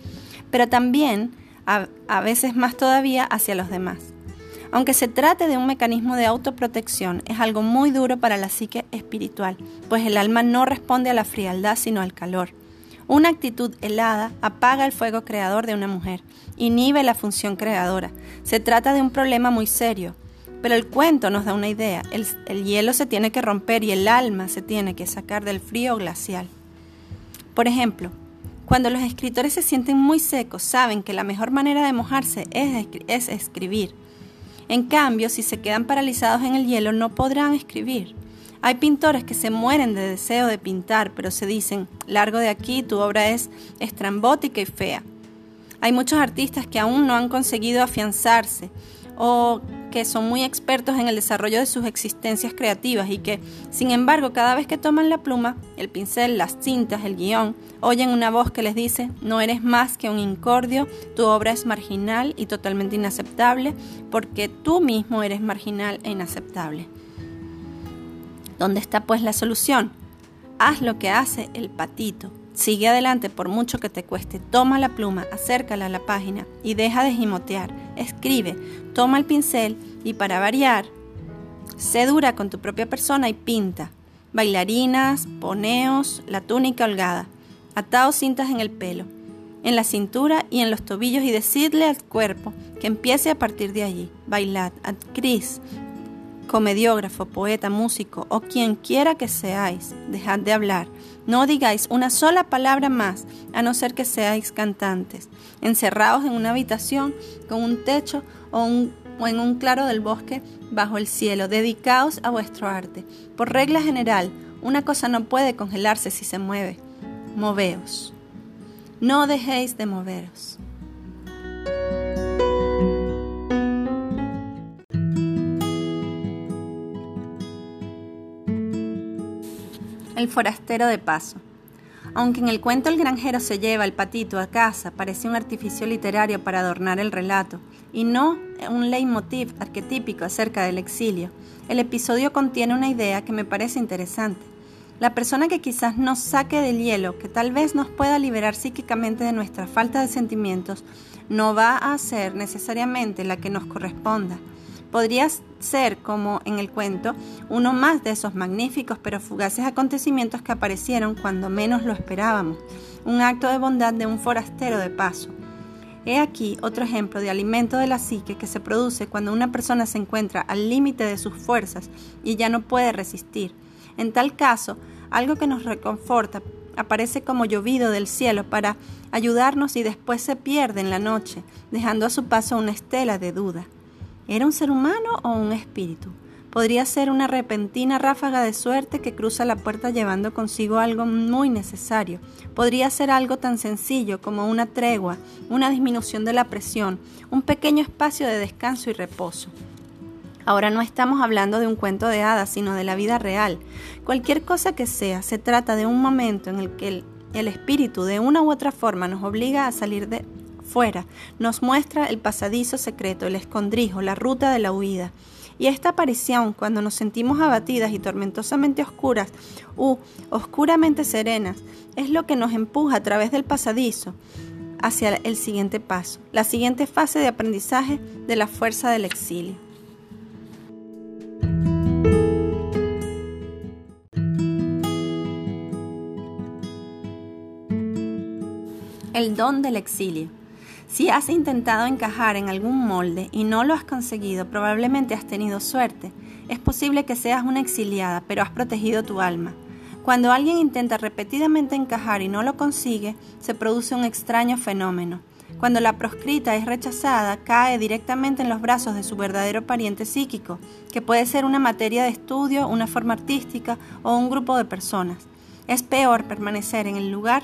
pero también, a, veces más todavía, hacia los demás. Aunque se trate de un mecanismo de autoprotección, es algo muy duro para la psique espiritual, pues el alma no responde a la frialdad sino al calor. Una actitud helada apaga el fuego creador de una mujer, inhibe la función creadora. Se trata de un problema muy serio, pero el cuento nos da una idea. El, el, hielo se tiene que romper y el alma se tiene que sacar del frío glacial. Por ejemplo, cuando los escritores se sienten muy secos, saben que la mejor manera de mojarse es, es escribir. En cambio, si se quedan paralizados en el hielo, no podrán escribir. Hay pintores que se mueren de deseo de pintar, pero se dicen, largo de aquí, tu obra es estrambótica y fea. Hay muchos artistas que aún no han conseguido afianzarse o que son muy expertos en el desarrollo de sus existencias creativas y que, sin embargo, cada vez que toman la pluma, el pincel, las cintas, el guion, oyen una voz que les dice, no eres más que un incordio, tu obra es marginal y totalmente inaceptable, porque tú mismo eres marginal e inaceptable. ¿Dónde está pues la solución? Haz lo que hace el patito. Sigue adelante por mucho que te cueste. Toma la pluma, acércala a la página y deja de gimotear. Escribe, toma el pincel y para variar, sé dura con tu propia persona y pinta. Bailarinas, poneos, la túnica holgada, ataos cintas en el pelo, en la cintura y en los tobillos y decidle al cuerpo que empiece a partir de allí. Bailad, Cris comediógrafo, poeta, músico o quien quiera que seáis, dejad de hablar. No digáis una sola palabra más, a no ser que seáis cantantes, encerrados en una habitación con un techo o, o en un claro del bosque bajo el cielo. Dedicaos a vuestro arte. Por regla general, una cosa no puede congelarse si se mueve. Moveos. No dejéis de moveros. El forastero de paso. Aunque en el cuento el granjero se lleva el patito a casa, parece un artificio literario para adornar el relato, y no un leitmotiv arquetípico acerca del exilio, el episodio contiene una idea que me parece interesante. La persona que quizás nos saque del hielo, que tal vez nos pueda liberar psíquicamente de nuestra falta de sentimientos, no va a ser necesariamente la que nos corresponda. Podría ser, como en el cuento, uno más de esos magníficos pero fugaces acontecimientos que aparecieron cuando menos lo esperábamos, un acto de bondad de un forastero de paso. He aquí otro ejemplo de alimento de la psique que se produce cuando una persona se encuentra al límite de sus fuerzas y ya no puede resistir. En tal caso, algo que nos reconforta aparece como llovido del cielo para ayudarnos y después se pierde en la noche, dejando a su paso una estela de duda. ¿Era un ser humano o un espíritu? Podría ser una repentina ráfaga de suerte que cruza la puerta llevando consigo algo muy necesario. Podría ser algo tan sencillo como una tregua, una disminución de la presión, un pequeño espacio de descanso y reposo. Ahora no estamos hablando de un cuento de hadas, sino de la vida real. Cualquier cosa que sea, se trata de un momento en el que el, el espíritu de una u otra forma nos obliga a salir de fuera, nos muestra el pasadizo secreto, el escondrijo, la ruta de la huida. Y esta aparición, cuando nos sentimos abatidas y tormentosamente oscuras u oscuramente serenas, es lo que nos empuja a través del pasadizo hacia el siguiente paso, la siguiente fase de aprendizaje de la fuerza del exilio. El don del exilio. Si has intentado encajar en algún molde y no lo has conseguido, probablemente has tenido suerte. Es posible que seas una exiliada, pero has protegido tu alma. Cuando alguien intenta repetidamente encajar y no lo consigue, se produce un extraño fenómeno. Cuando la proscrita es rechazada, cae directamente en los brazos de su verdadero pariente psíquico, que puede ser una materia de estudio, una forma artística o un grupo de personas. Es peor permanecer en el lugar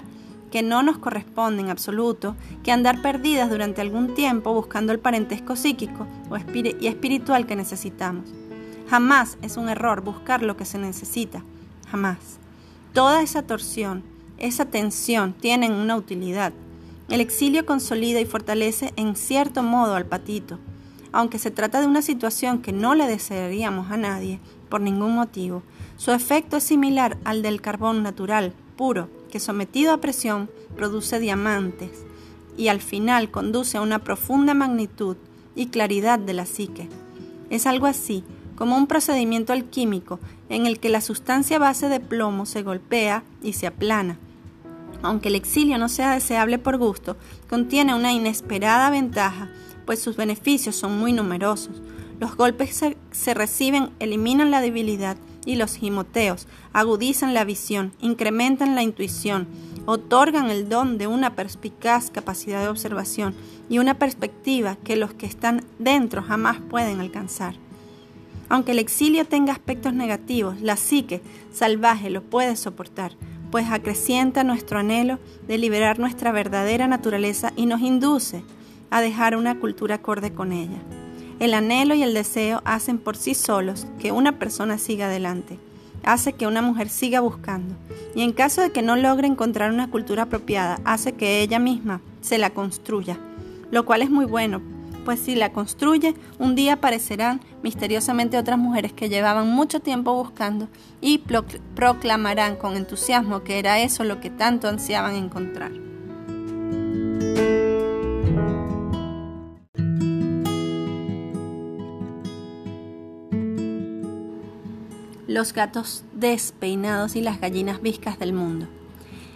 que no nos corresponde en absoluto que andar perdidas durante algún tiempo buscando el parentesco psíquico y espiritual que necesitamos. Jamás es un error buscar lo que se necesita, jamás. Toda esa torsión, esa tensión tienen una utilidad. El exilio consolida y fortalece en cierto modo al patito. Aunque se trata de una situación que no le desearíamos a nadie, por ningún motivo, su efecto es similar al del carbón natural, puro, que sometido a presión produce diamantes y al final conduce a una profunda magnitud y claridad de la psique. Es algo así como un procedimiento alquímico en el que la sustancia base de plomo se golpea y se aplana. Aunque el exilio no sea deseable por gusto, contiene una inesperada ventaja, pues sus beneficios son muy numerosos. Los golpes se, se reciben eliminan la debilidad y los gimoteos agudizan la visión, incrementan la intuición, otorgan el don de una perspicaz capacidad de observación y una perspectiva que los que están dentro jamás pueden alcanzar. Aunque el exilio tenga aspectos negativos, la psique salvaje lo puede soportar, pues acrecienta nuestro anhelo de liberar nuestra verdadera naturaleza y nos induce a dejar una cultura acorde con ella. El anhelo y el deseo hacen por sí solos que una persona siga adelante, hace que una mujer siga buscando, y en caso de que no logre encontrar una cultura apropiada, hace que ella misma se la construya, lo cual es muy bueno, pues si la construye, un día aparecerán misteriosamente otras mujeres que llevaban mucho tiempo buscando y proclamarán con entusiasmo que era eso lo que tanto ansiaban encontrar. Los gatos despeinados y las gallinas viscas del mundo.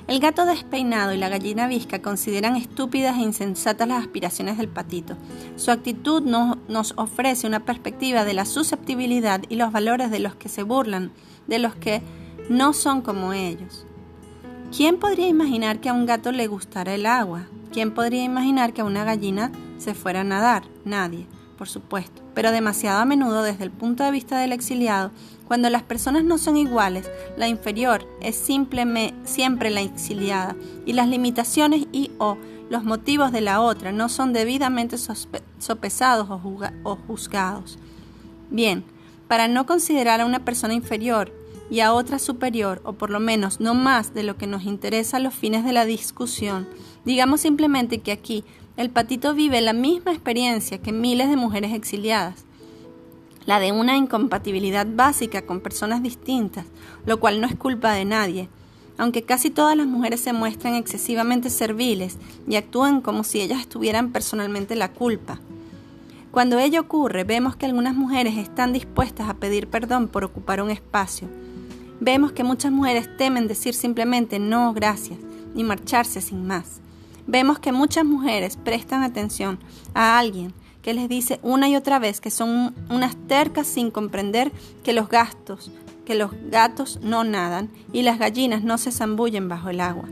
El gato despeinado y la gallina visca consideran estúpidas e insensatas las aspiraciones del patito. Su actitud nos ofrece una perspectiva de la susceptibilidad y los valores de los que se burlan, de los que no son como ellos. ¿Quién podría imaginar que a un gato le gustara el agua? ¿Quién podría imaginar que a una gallina se fuera a nadar? Nadie, por supuesto, pero demasiado a menudo desde el punto de vista del exiliado cuando las personas no son iguales, la inferior es siempre la exiliada y las limitaciones y o los motivos de la otra no son debidamente sopesados o juzgados. Bien, para no considerar a una persona inferior y a otra superior, o por lo menos no más de lo que nos interesa a los fines de la discusión, digamos simplemente que aquí el patito vive la misma experiencia que miles de mujeres exiliadas la de una incompatibilidad básica con personas distintas, lo cual no es culpa de nadie, aunque casi todas las mujeres se muestran excesivamente serviles y actúan como si ellas tuvieran personalmente la culpa. Cuando ello ocurre, vemos que algunas mujeres están dispuestas a pedir perdón por ocupar un espacio. Vemos que muchas mujeres temen decir simplemente no, gracias, y marcharse sin más. Vemos que muchas mujeres prestan atención a alguien que les dice una y otra vez que son unas tercas sin comprender que los gastos que los gatos no nadan y las gallinas no se zambullen bajo el agua.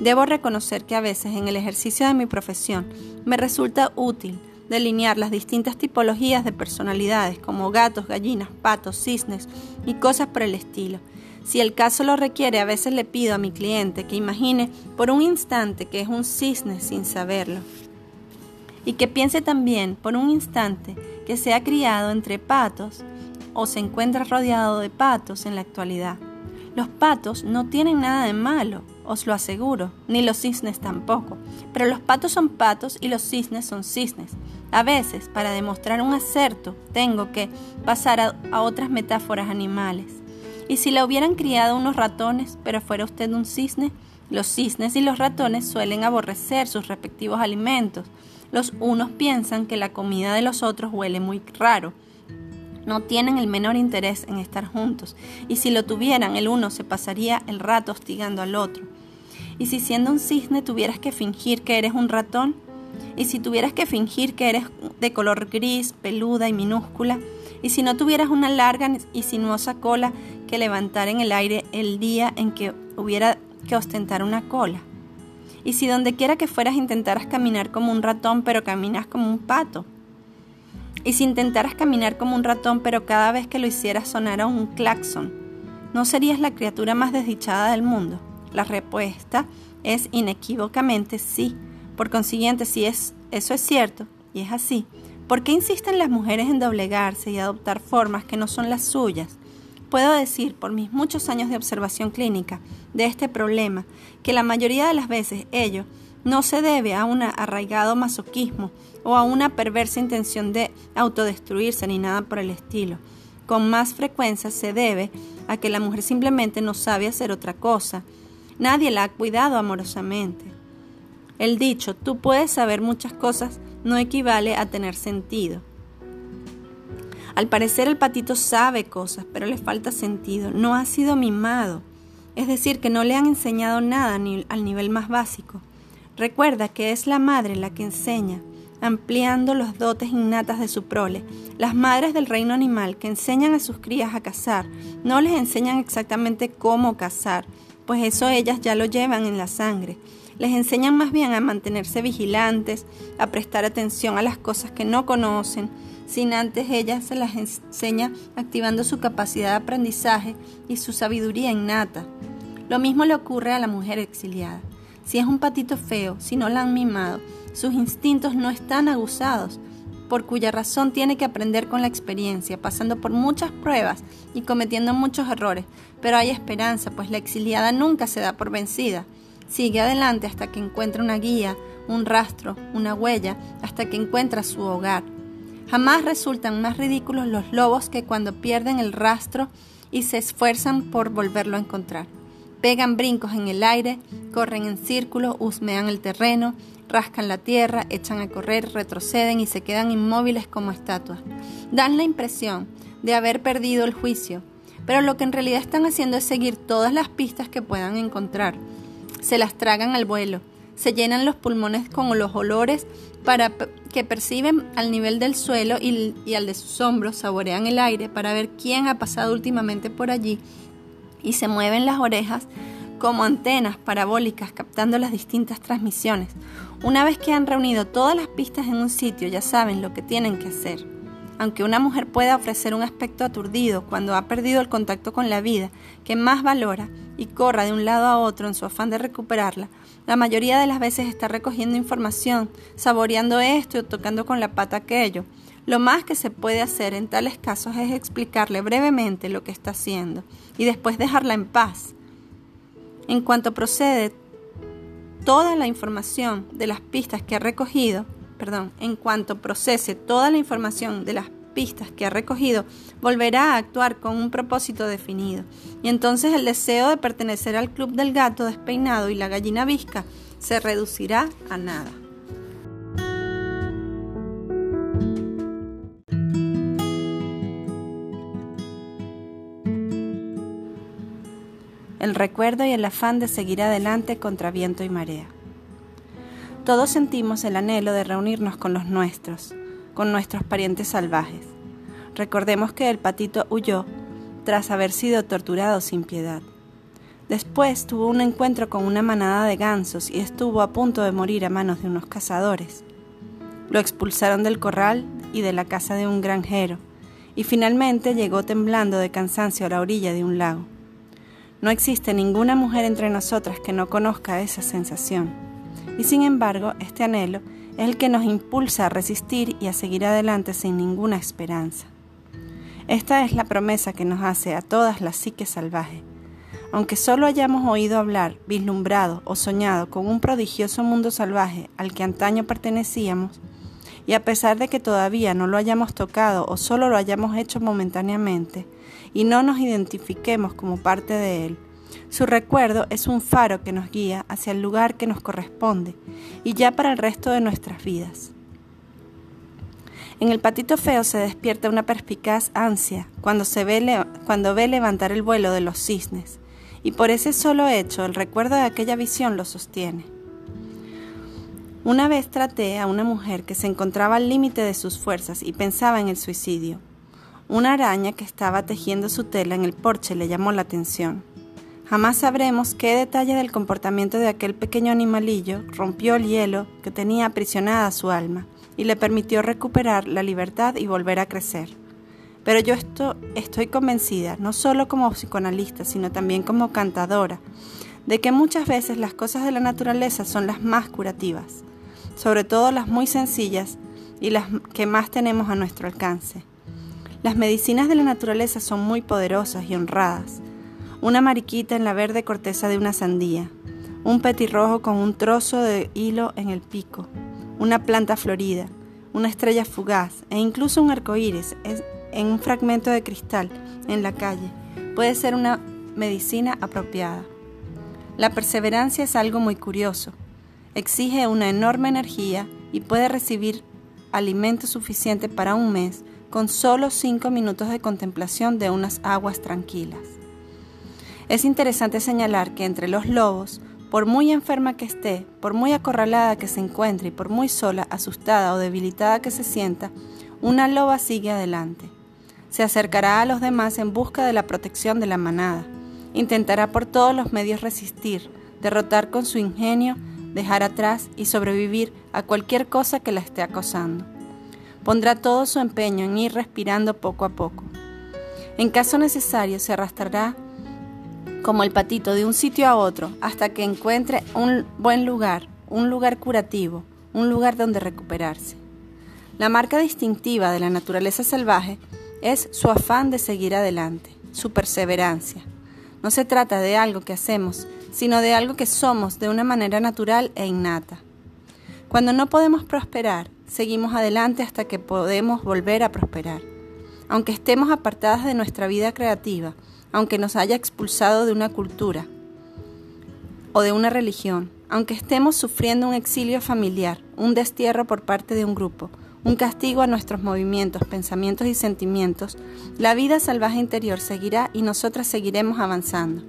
Debo reconocer que a veces en el ejercicio de mi profesión me resulta útil delinear las distintas tipologías de personalidades como gatos, gallinas, patos, cisnes y cosas por el estilo. Si el caso lo requiere, a veces le pido a mi cliente que imagine por un instante que es un cisne sin saberlo. Y que piense también por un instante que se ha criado entre patos o se encuentra rodeado de patos en la actualidad. Los patos no tienen nada de malo, os lo aseguro, ni los cisnes tampoco, pero los patos son patos y los cisnes son cisnes. A veces, para demostrar un acerto, tengo que pasar a, otras metáforas animales. Y si la hubieran criado unos ratones, pero fuera usted un cisne, los cisnes y los ratones suelen aborrecer sus respectivos alimentos. Los unos piensan que la comida de los otros huele muy raro. No tienen el menor interés en estar juntos, y si lo tuvieran, el uno se pasaría el rato hostigando al otro. Y si siendo un cisne tuvieras que fingir que eres un ratón, y si tuvieras que fingir que eres de color gris, peluda y minúscula, y si no tuvieras una larga y sinuosa cola que levantar en el aire el día en que hubiera que ostentar una cola. Y si donde quiera que fueras intentaras caminar como un ratón, pero caminas como un pato. Y si intentaras caminar como un ratón, pero cada vez que lo hicieras sonara un claxon, ¿no serías la criatura más desdichada del mundo? La respuesta es inequívocamente sí. Por consiguiente, si es, eso es cierto, y es así, ¿por qué insisten las mujeres en doblegarse y adoptar formas que no son las suyas? Puedo decir, por mis muchos años de observación clínica de este problema, que la mayoría de las veces ello no se debe a un arraigado masoquismo o a una perversa intención de autodestruirse ni nada por el estilo. Con más frecuencia se debe a que la mujer simplemente no sabe hacer otra cosa. Nadie la ha cuidado amorosamente. El dicho, tú puedes saber muchas cosas, no equivale a tener sentido. Al parecer el patito sabe cosas, pero le falta sentido. No ha sido mimado. Es decir, que no le han enseñado nada ni al nivel más básico. Recuerda que es la madre la que enseña, ampliando los dotes innatas de su prole. Las madres del reino animal que enseñan a sus crías a cazar, no les enseñan exactamente cómo cazar, pues eso ellas ya lo llevan en la sangre les enseñan más bien a mantenerse vigilantes, a prestar atención a las cosas que no conocen, sin antes ellas se las enseña activando su capacidad de aprendizaje y su sabiduría innata. Lo mismo le ocurre a la mujer exiliada. Si es un patito feo, si no la han mimado, sus instintos no están aguzados, por cuya razón tiene que aprender con la experiencia, pasando por muchas pruebas y cometiendo muchos errores. Pero hay esperanza, pues la exiliada nunca se da por vencida. Sigue adelante hasta que encuentra una guía, un rastro, una huella, hasta que encuentra su hogar. Jamás resultan más ridículos los lobos que cuando pierden el rastro y se esfuerzan por volverlo a encontrar. Pegan brincos en el aire, corren en círculo, husmean el terreno, rascan la tierra, echan a correr, retroceden y se quedan inmóviles como estatuas. Dan la impresión de haber perdido el juicio, pero lo que en realidad están haciendo es seguir todas las pistas que puedan encontrar se las tragan al vuelo, se llenan los pulmones con los olores para que perciben al nivel del suelo y, y al de sus hombros, saborean el aire para ver quién ha pasado últimamente por allí y se mueven las orejas como antenas parabólicas captando las distintas transmisiones. Una vez que han reunido todas las pistas en un sitio, ya saben lo que tienen que hacer. Aunque una mujer pueda ofrecer un aspecto aturdido cuando ha perdido el contacto con la vida que más valora y corra de un lado a otro en su afán de recuperarla, la mayoría de las veces está recogiendo información, saboreando esto y tocando con la pata aquello. Lo más que se puede hacer en tales casos es explicarle brevemente lo que está haciendo y después dejarla en paz. En cuanto procede toda la información de las pistas que ha recogido, perdón, en cuanto procese toda la información de las pistas que ha recogido, volverá a actuar con un propósito definido. Y entonces el deseo de pertenecer al club del gato despeinado y la gallina visca se reducirá a nada. El recuerdo y el afán de seguir adelante contra viento y marea. Todos sentimos el anhelo de reunirnos con los nuestros, con nuestros parientes salvajes. Recordemos que el patito huyó tras haber sido torturado sin piedad. Después tuvo un encuentro con una manada de gansos y estuvo a punto de morir a manos de unos cazadores. Lo expulsaron del corral y de la casa de un granjero, y finalmente llegó temblando de cansancio a la orilla de un lago. No existe ninguna mujer entre nosotras que no conozca esa sensación, y sin embargo este anhelo el que nos impulsa a resistir y a seguir adelante sin ninguna esperanza. Esta es la promesa que nos hace a todas las psiques salvajes. Aunque solo hayamos oído hablar, vislumbrado o soñado con un prodigioso mundo salvaje al que antaño pertenecíamos, y a pesar de que todavía no lo hayamos tocado o solo lo hayamos hecho momentáneamente, y no nos identifiquemos como parte de él, su recuerdo es un faro que nos guía hacia el lugar que nos corresponde y ya para el resto de nuestras vidas. En el patito feo se despierta una perspicaz ansia cuando, se ve, cuando ve levantar el vuelo de los cisnes, y por ese solo hecho el recuerdo de aquella visión lo sostiene. Una vez traté a una mujer que se encontraba al límite de sus fuerzas y pensaba en el suicidio. Una araña que estaba tejiendo su tela en el porche le llamó la atención. Jamás sabremos qué detalle del comportamiento de aquel pequeño animalillo rompió el hielo que tenía aprisionada su alma y le permitió recuperar la libertad y volver a crecer. Pero yo esto, estoy convencida, no solo como psicoanalista, sino también como cantadora, de que muchas veces las cosas de la naturaleza son las más curativas sobre todo las muy sencillas y las que más tenemos a nuestro alcance. Las medicinas de la naturaleza son muy poderosas y honradas. Una mariquita en la verde corteza de una sandía, un petirrojo con un trozo de hilo en el pico, una planta florida, una estrella fugaz e incluso un arco iris en un fragmento de cristal en la calle puede ser una medicina apropiada. La perseverancia es algo muy curioso exige una enorme energía y puede recibir alimento suficiente para un mes con solo cinco minutos de contemplación de unas aguas tranquilas. Es interesante señalar que entre los lobos, por muy enferma que esté, por muy acorralada que se encuentre y por muy sola, asustada o debilitada que se sienta, una loba sigue adelante. Se acercará a los demás en busca de la protección de la manada. Intentará por todos los medios resistir, derrotar con su ingenio dejar atrás y sobrevivir a cualquier cosa que la esté acosando. Pondrá todo su empeño en ir respirando poco a poco. En caso necesario se arrastrará como el patito de un sitio a otro hasta que encuentre un buen lugar, un lugar curativo, un lugar donde recuperarse. La marca distintiva de la naturaleza salvaje es su afán de seguir adelante, su perseverancia. No se trata de algo que hacemos sino de algo que somos de una manera natural e innata. Cuando no podemos prosperar, seguimos adelante hasta que podemos volver a prosperar. Aunque estemos apartadas de nuestra vida creativa, aunque nos haya expulsado de una cultura o de una religión, aunque estemos sufriendo un exilio familiar, un destierro por parte de un grupo, un castigo a nuestros movimientos, pensamientos y sentimientos, la vida salvaje interior seguirá y nosotras seguiremos avanzando.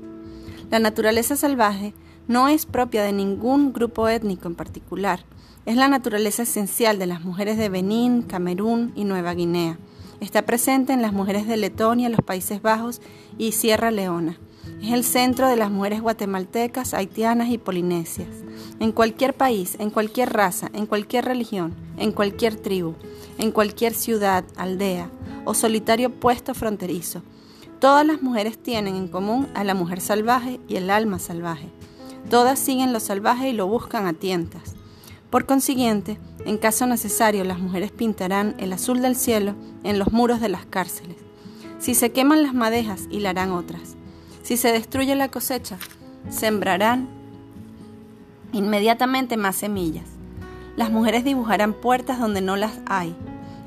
La naturaleza salvaje no es propia de ningún grupo étnico en particular. Es la naturaleza esencial de las mujeres de Benín, Camerún y Nueva Guinea. Está presente en las mujeres de Letonia, los Países Bajos y Sierra Leona. Es el centro de las mujeres guatemaltecas, haitianas y polinesias. En cualquier país, en cualquier raza, en cualquier religión, en cualquier tribu, en cualquier ciudad, aldea o solitario puesto fronterizo Todas las mujeres tienen en común a la mujer salvaje y el alma salvaje. Todas siguen lo salvaje y lo buscan a tientas. Por consiguiente, en caso necesario, las mujeres pintarán el azul del cielo en los muros de las cárceles. Si se queman las madejas, hilarán otras. Si se destruye la cosecha, sembrarán inmediatamente más semillas. Las mujeres dibujarán puertas donde no las hay,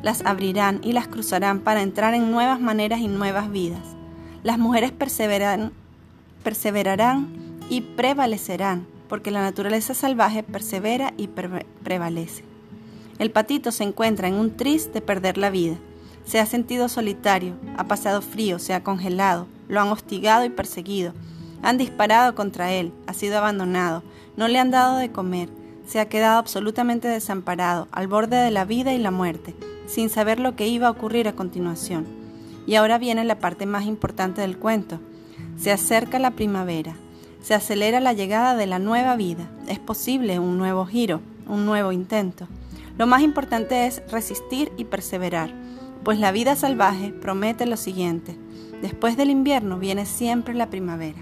las abrirán y las cruzarán para entrar en nuevas maneras y nuevas vidas. Las mujeres perseverarán, y prevalecerán, porque la naturaleza salvaje persevera y prevalece. El patito se encuentra en un tris de perder la vida. Se ha sentido solitario, ha pasado frío, se ha congelado, lo han hostigado y perseguido. Han disparado contra él, ha sido abandonado, no le han dado de comer, se ha quedado absolutamente desamparado, al borde de la vida y la muerte, sin saber lo que iba a ocurrir a continuación Y ahora viene la parte más importante del cuento. Se acerca la primavera, se acelera la llegada de la nueva vida, es posible un nuevo giro, un nuevo intento. Lo más importante es resistir y perseverar, pues la vida salvaje promete lo siguiente, después del invierno viene siempre la primavera.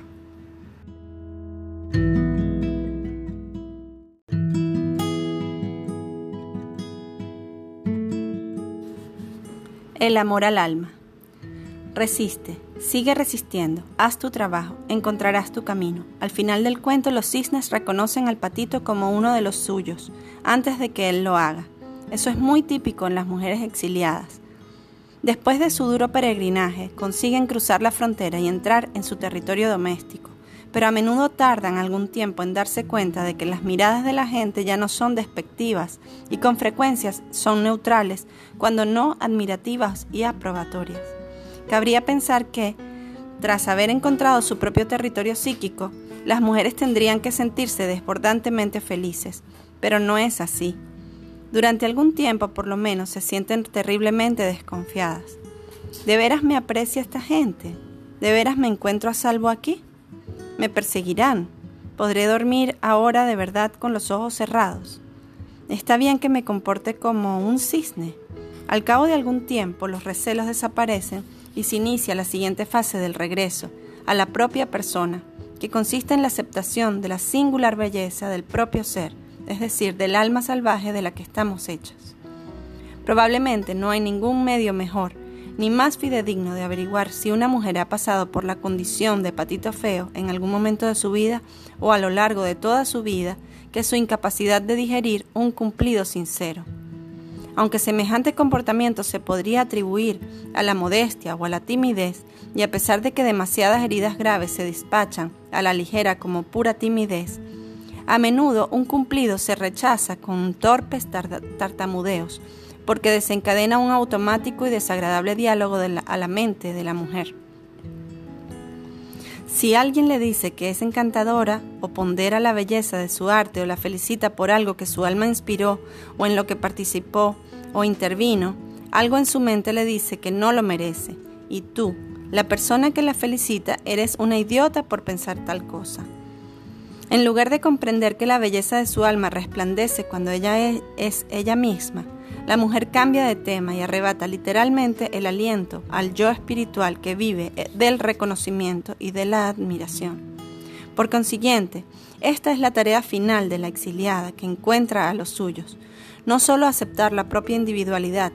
El amor al alma. Resiste, sigue resistiendo, haz tu trabajo, encontrarás tu camino. Al final del cuento los cisnes reconocen al patito como uno de los suyos, antes de que él lo haga. Eso es muy típico en las mujeres exiliadas. Después de su duro peregrinaje, consiguen cruzar la frontera y entrar en su territorio doméstico, pero a menudo tardan algún tiempo en darse cuenta de que las miradas de la gente ya no son despectivas y con frecuencias son neutrales, cuando no admirativas y aprobatorias. Cabría pensar que, tras haber encontrado su propio territorio psíquico, las mujeres tendrían que sentirse desbordantemente felices, pero no es así. Durante algún tiempo, por lo menos, se sienten terriblemente desconfiadas. ¿De veras me aprecia esta gente? ¿De veras me encuentro a salvo aquí? ¿Me perseguirán? ¿Podré dormir ahora de verdad con los ojos cerrados? Está bien que me comporte como un cisne. Al cabo de algún tiempo los recelos desaparecen y se inicia la siguiente fase del regreso a la propia persona, que consiste en la aceptación de la singular belleza del propio ser, es decir, del alma salvaje de la que estamos hechos. Probablemente no hay ningún medio mejor ni más fidedigno de averiguar si una mujer ha pasado por la condición de patito feo en algún momento de su vida o a lo largo de toda su vida que su incapacidad de digerir un cumplido sincero. Aunque semejante comportamiento se podría atribuir a la modestia o a la timidez, y a pesar de que demasiadas heridas graves se despachan a la ligera como pura timidez, a menudo un cumplido se rechaza con torpes tartamudeos, porque desencadena un automático y desagradable diálogo a la mente de la mujer. Si alguien le dice que es encantadora o pondera la belleza de su arte o la felicita por algo que su alma inspiró o en lo que participó o intervino, algo en su mente le dice que no lo merece y tú, la persona que la felicita, eres una idiota por pensar tal cosa. En lugar de comprender que la belleza de su alma resplandece cuando ella es, es ella misma, la mujer cambia de tema y arrebata literalmente el aliento al yo espiritual que vive eh, del reconocimiento y de la admiración. Por consiguiente, esta es la tarea final de la exiliada que encuentra a los suyos, no solo aceptar la propia individualidad,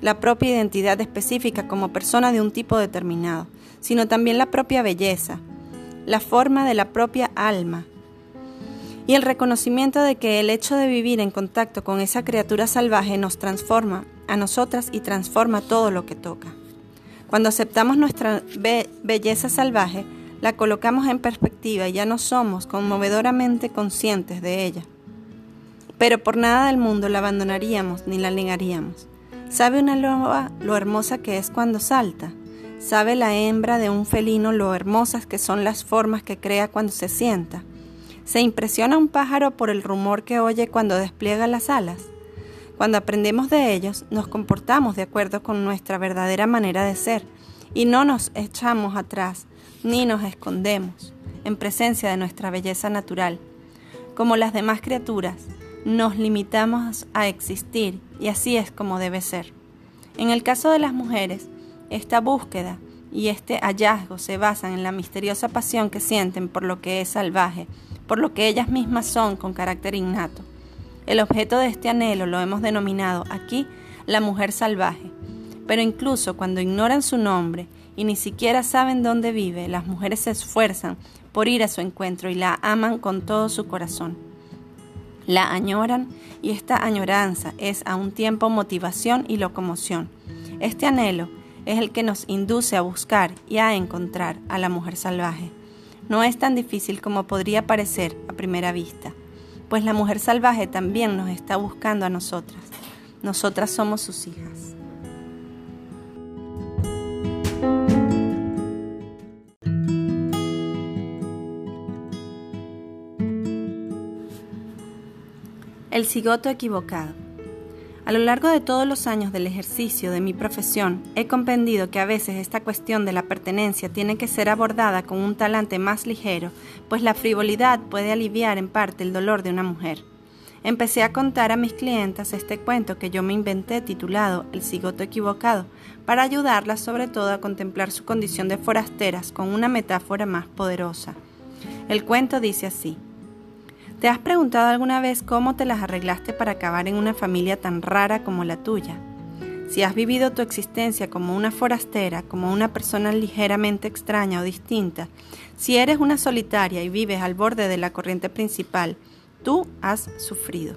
la propia identidad específica como persona de un tipo determinado, sino también la propia belleza, la forma de la propia alma, y el reconocimiento de que el hecho de vivir en contacto con esa criatura salvaje nos transforma a nosotras y transforma todo lo que toca. Cuando aceptamos nuestra belleza salvaje, la colocamos en perspectiva y ya no somos conmovedoramente conscientes de ella. Pero por nada del mundo la abandonaríamos ni la negaríamos. ¿Sabe una loba lo hermosa que es cuando salta? ¿Sabe la hembra de un felino lo hermosas que son las formas que crea cuando se sienta? ¿Se impresiona un pájaro por el rumor que oye cuando despliega las alas? Cuando aprendemos de ellos, nos comportamos de acuerdo con nuestra verdadera manera de ser y no nos echamos atrás ni nos escondemos en presencia de nuestra belleza natural. Como las demás criaturas, nos limitamos a existir y así es como debe ser. En el caso de las mujeres, esta búsqueda y este hallazgo se basan en la misteriosa pasión que sienten por lo que es salvaje por lo que ellas mismas son con carácter innato. El objeto de este anhelo lo hemos denominado aquí la mujer salvaje, pero incluso cuando ignoran su nombre y ni siquiera saben dónde vive, las mujeres se esfuerzan por ir a su encuentro y la aman con todo su corazón. La añoran y esta añoranza es a un tiempo motivación y locomoción. Este anhelo es el que nos induce a buscar y a encontrar a la mujer salvaje no es tan difícil como podría parecer a primera vista, pues la mujer salvaje también nos está buscando a nosotras. Nosotras somos sus hijas. El cigoto equivocado. A lo largo de todos los años del ejercicio de mi profesión, he comprendido que a veces esta cuestión de la pertenencia tiene que ser abordada con un talante más ligero, pues la frivolidad puede aliviar en parte el dolor de una mujer. Empecé a contar a mis clientas este cuento que yo me inventé titulado El cigoto equivocado, para ayudarlas sobre todo a contemplar su condición de forasteras con una metáfora más poderosa. El cuento dice así. ¿Te has preguntado alguna vez cómo te las arreglaste para acabar en una familia tan rara como la tuya? Si has vivido tu existencia como una forastera, como una persona ligeramente extraña o distinta, si eres una solitaria y vives al borde de la corriente principal, tú has sufrido.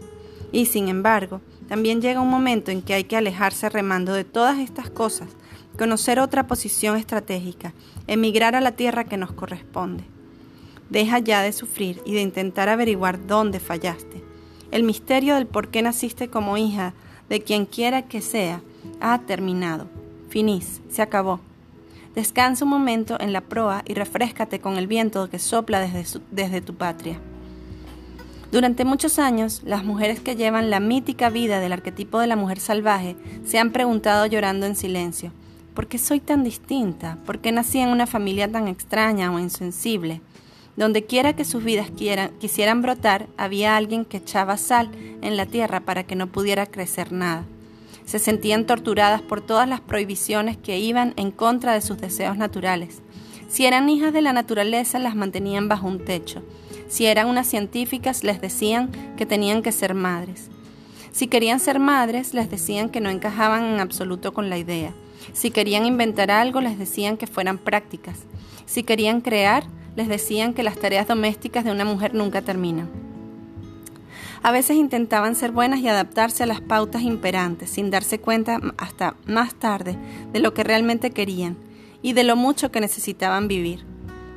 Y sin embargo, también llega un momento en que hay que alejarse remando de todas estas cosas, conocer otra posición estratégica, emigrar a la tierra que nos corresponde. Deja ya de sufrir y de intentar averiguar dónde fallaste. El misterio del por qué naciste como hija de quien quiera que sea ha terminado. Finis, se acabó. Descansa un momento en la proa y refrescate con el viento que sopla desde, desde tu patria. Durante muchos años, las mujeres que llevan la mítica vida del arquetipo de la mujer salvaje se han preguntado llorando en silencio, ¿por qué soy tan distinta? ¿Por qué nací en una familia tan extraña o insensible? Donde quiera que sus vidas quisieran brotar, había alguien que echaba sal en la tierra para que no pudiera crecer nada. Se sentían torturadas por todas las prohibiciones que iban en contra de sus deseos naturales. Si eran hijas de la naturaleza, las mantenían bajo un techo. Si eran unas científicas, les decían que tenían que ser madres. Si querían ser madres, les decían que no encajaban en absoluto con la idea. Si querían inventar algo, les decían que fueran prácticas. Si querían crear, les decían que las tareas domésticas de una mujer nunca terminan. A veces intentaban ser buenas y adaptarse a las pautas imperantes, sin darse cuenta hasta más tarde de lo que realmente querían y de lo mucho que necesitaban vivir.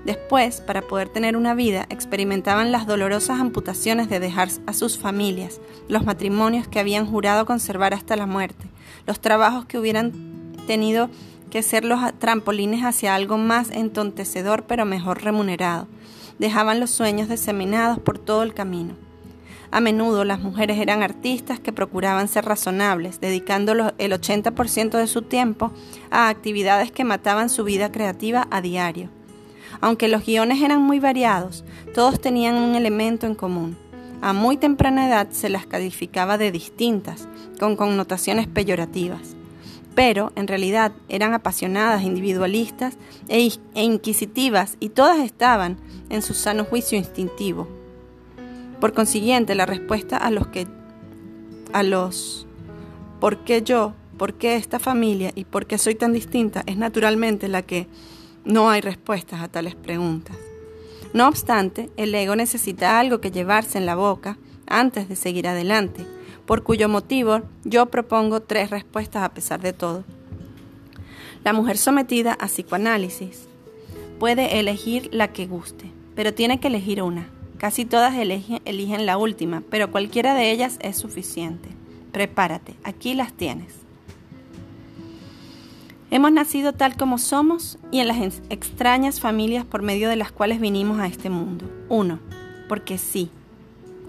Después, para poder tener una vida, experimentaban las dolorosas amputaciones de dejar a sus familias, los matrimonios que habían jurado conservar hasta la muerte, los trabajos que hubieran tenido que ser los trampolines hacia algo más entontecedor pero mejor remunerado. Dejaban los sueños diseminados por todo el camino. A menudo las mujeres eran artistas que procuraban ser razonables, dedicando el 80% de su tiempo a actividades que mataban su vida creativa a diario. Aunque los guiones eran muy variados, todos tenían un elemento en común. A muy temprana edad se las calificaba de distintas, con connotaciones peyorativas pero en realidad eran apasionadas, individualistas e, e, inquisitivas y todas estaban en su sano juicio instintivo. Por consiguiente, la respuesta a los que a los ¿por qué yo? ¿Por qué esta familia? ¿Y por qué soy tan distinta? es naturalmente la que no hay respuestas a tales preguntas. No obstante, el ego necesita algo que llevarse en la boca antes de seguir adelante por cuyo motivo yo propongo tres respuestas a pesar de todo. La mujer sometida a psicoanálisis puede elegir la que guste, pero tiene que elegir una. Casi todas eligen, la última, pero cualquiera de ellas es suficiente. Prepárate, aquí las tienes. Hemos nacido tal como somos y en las extrañas familias por medio de las cuales vinimos a este mundo. Uno, porque sí.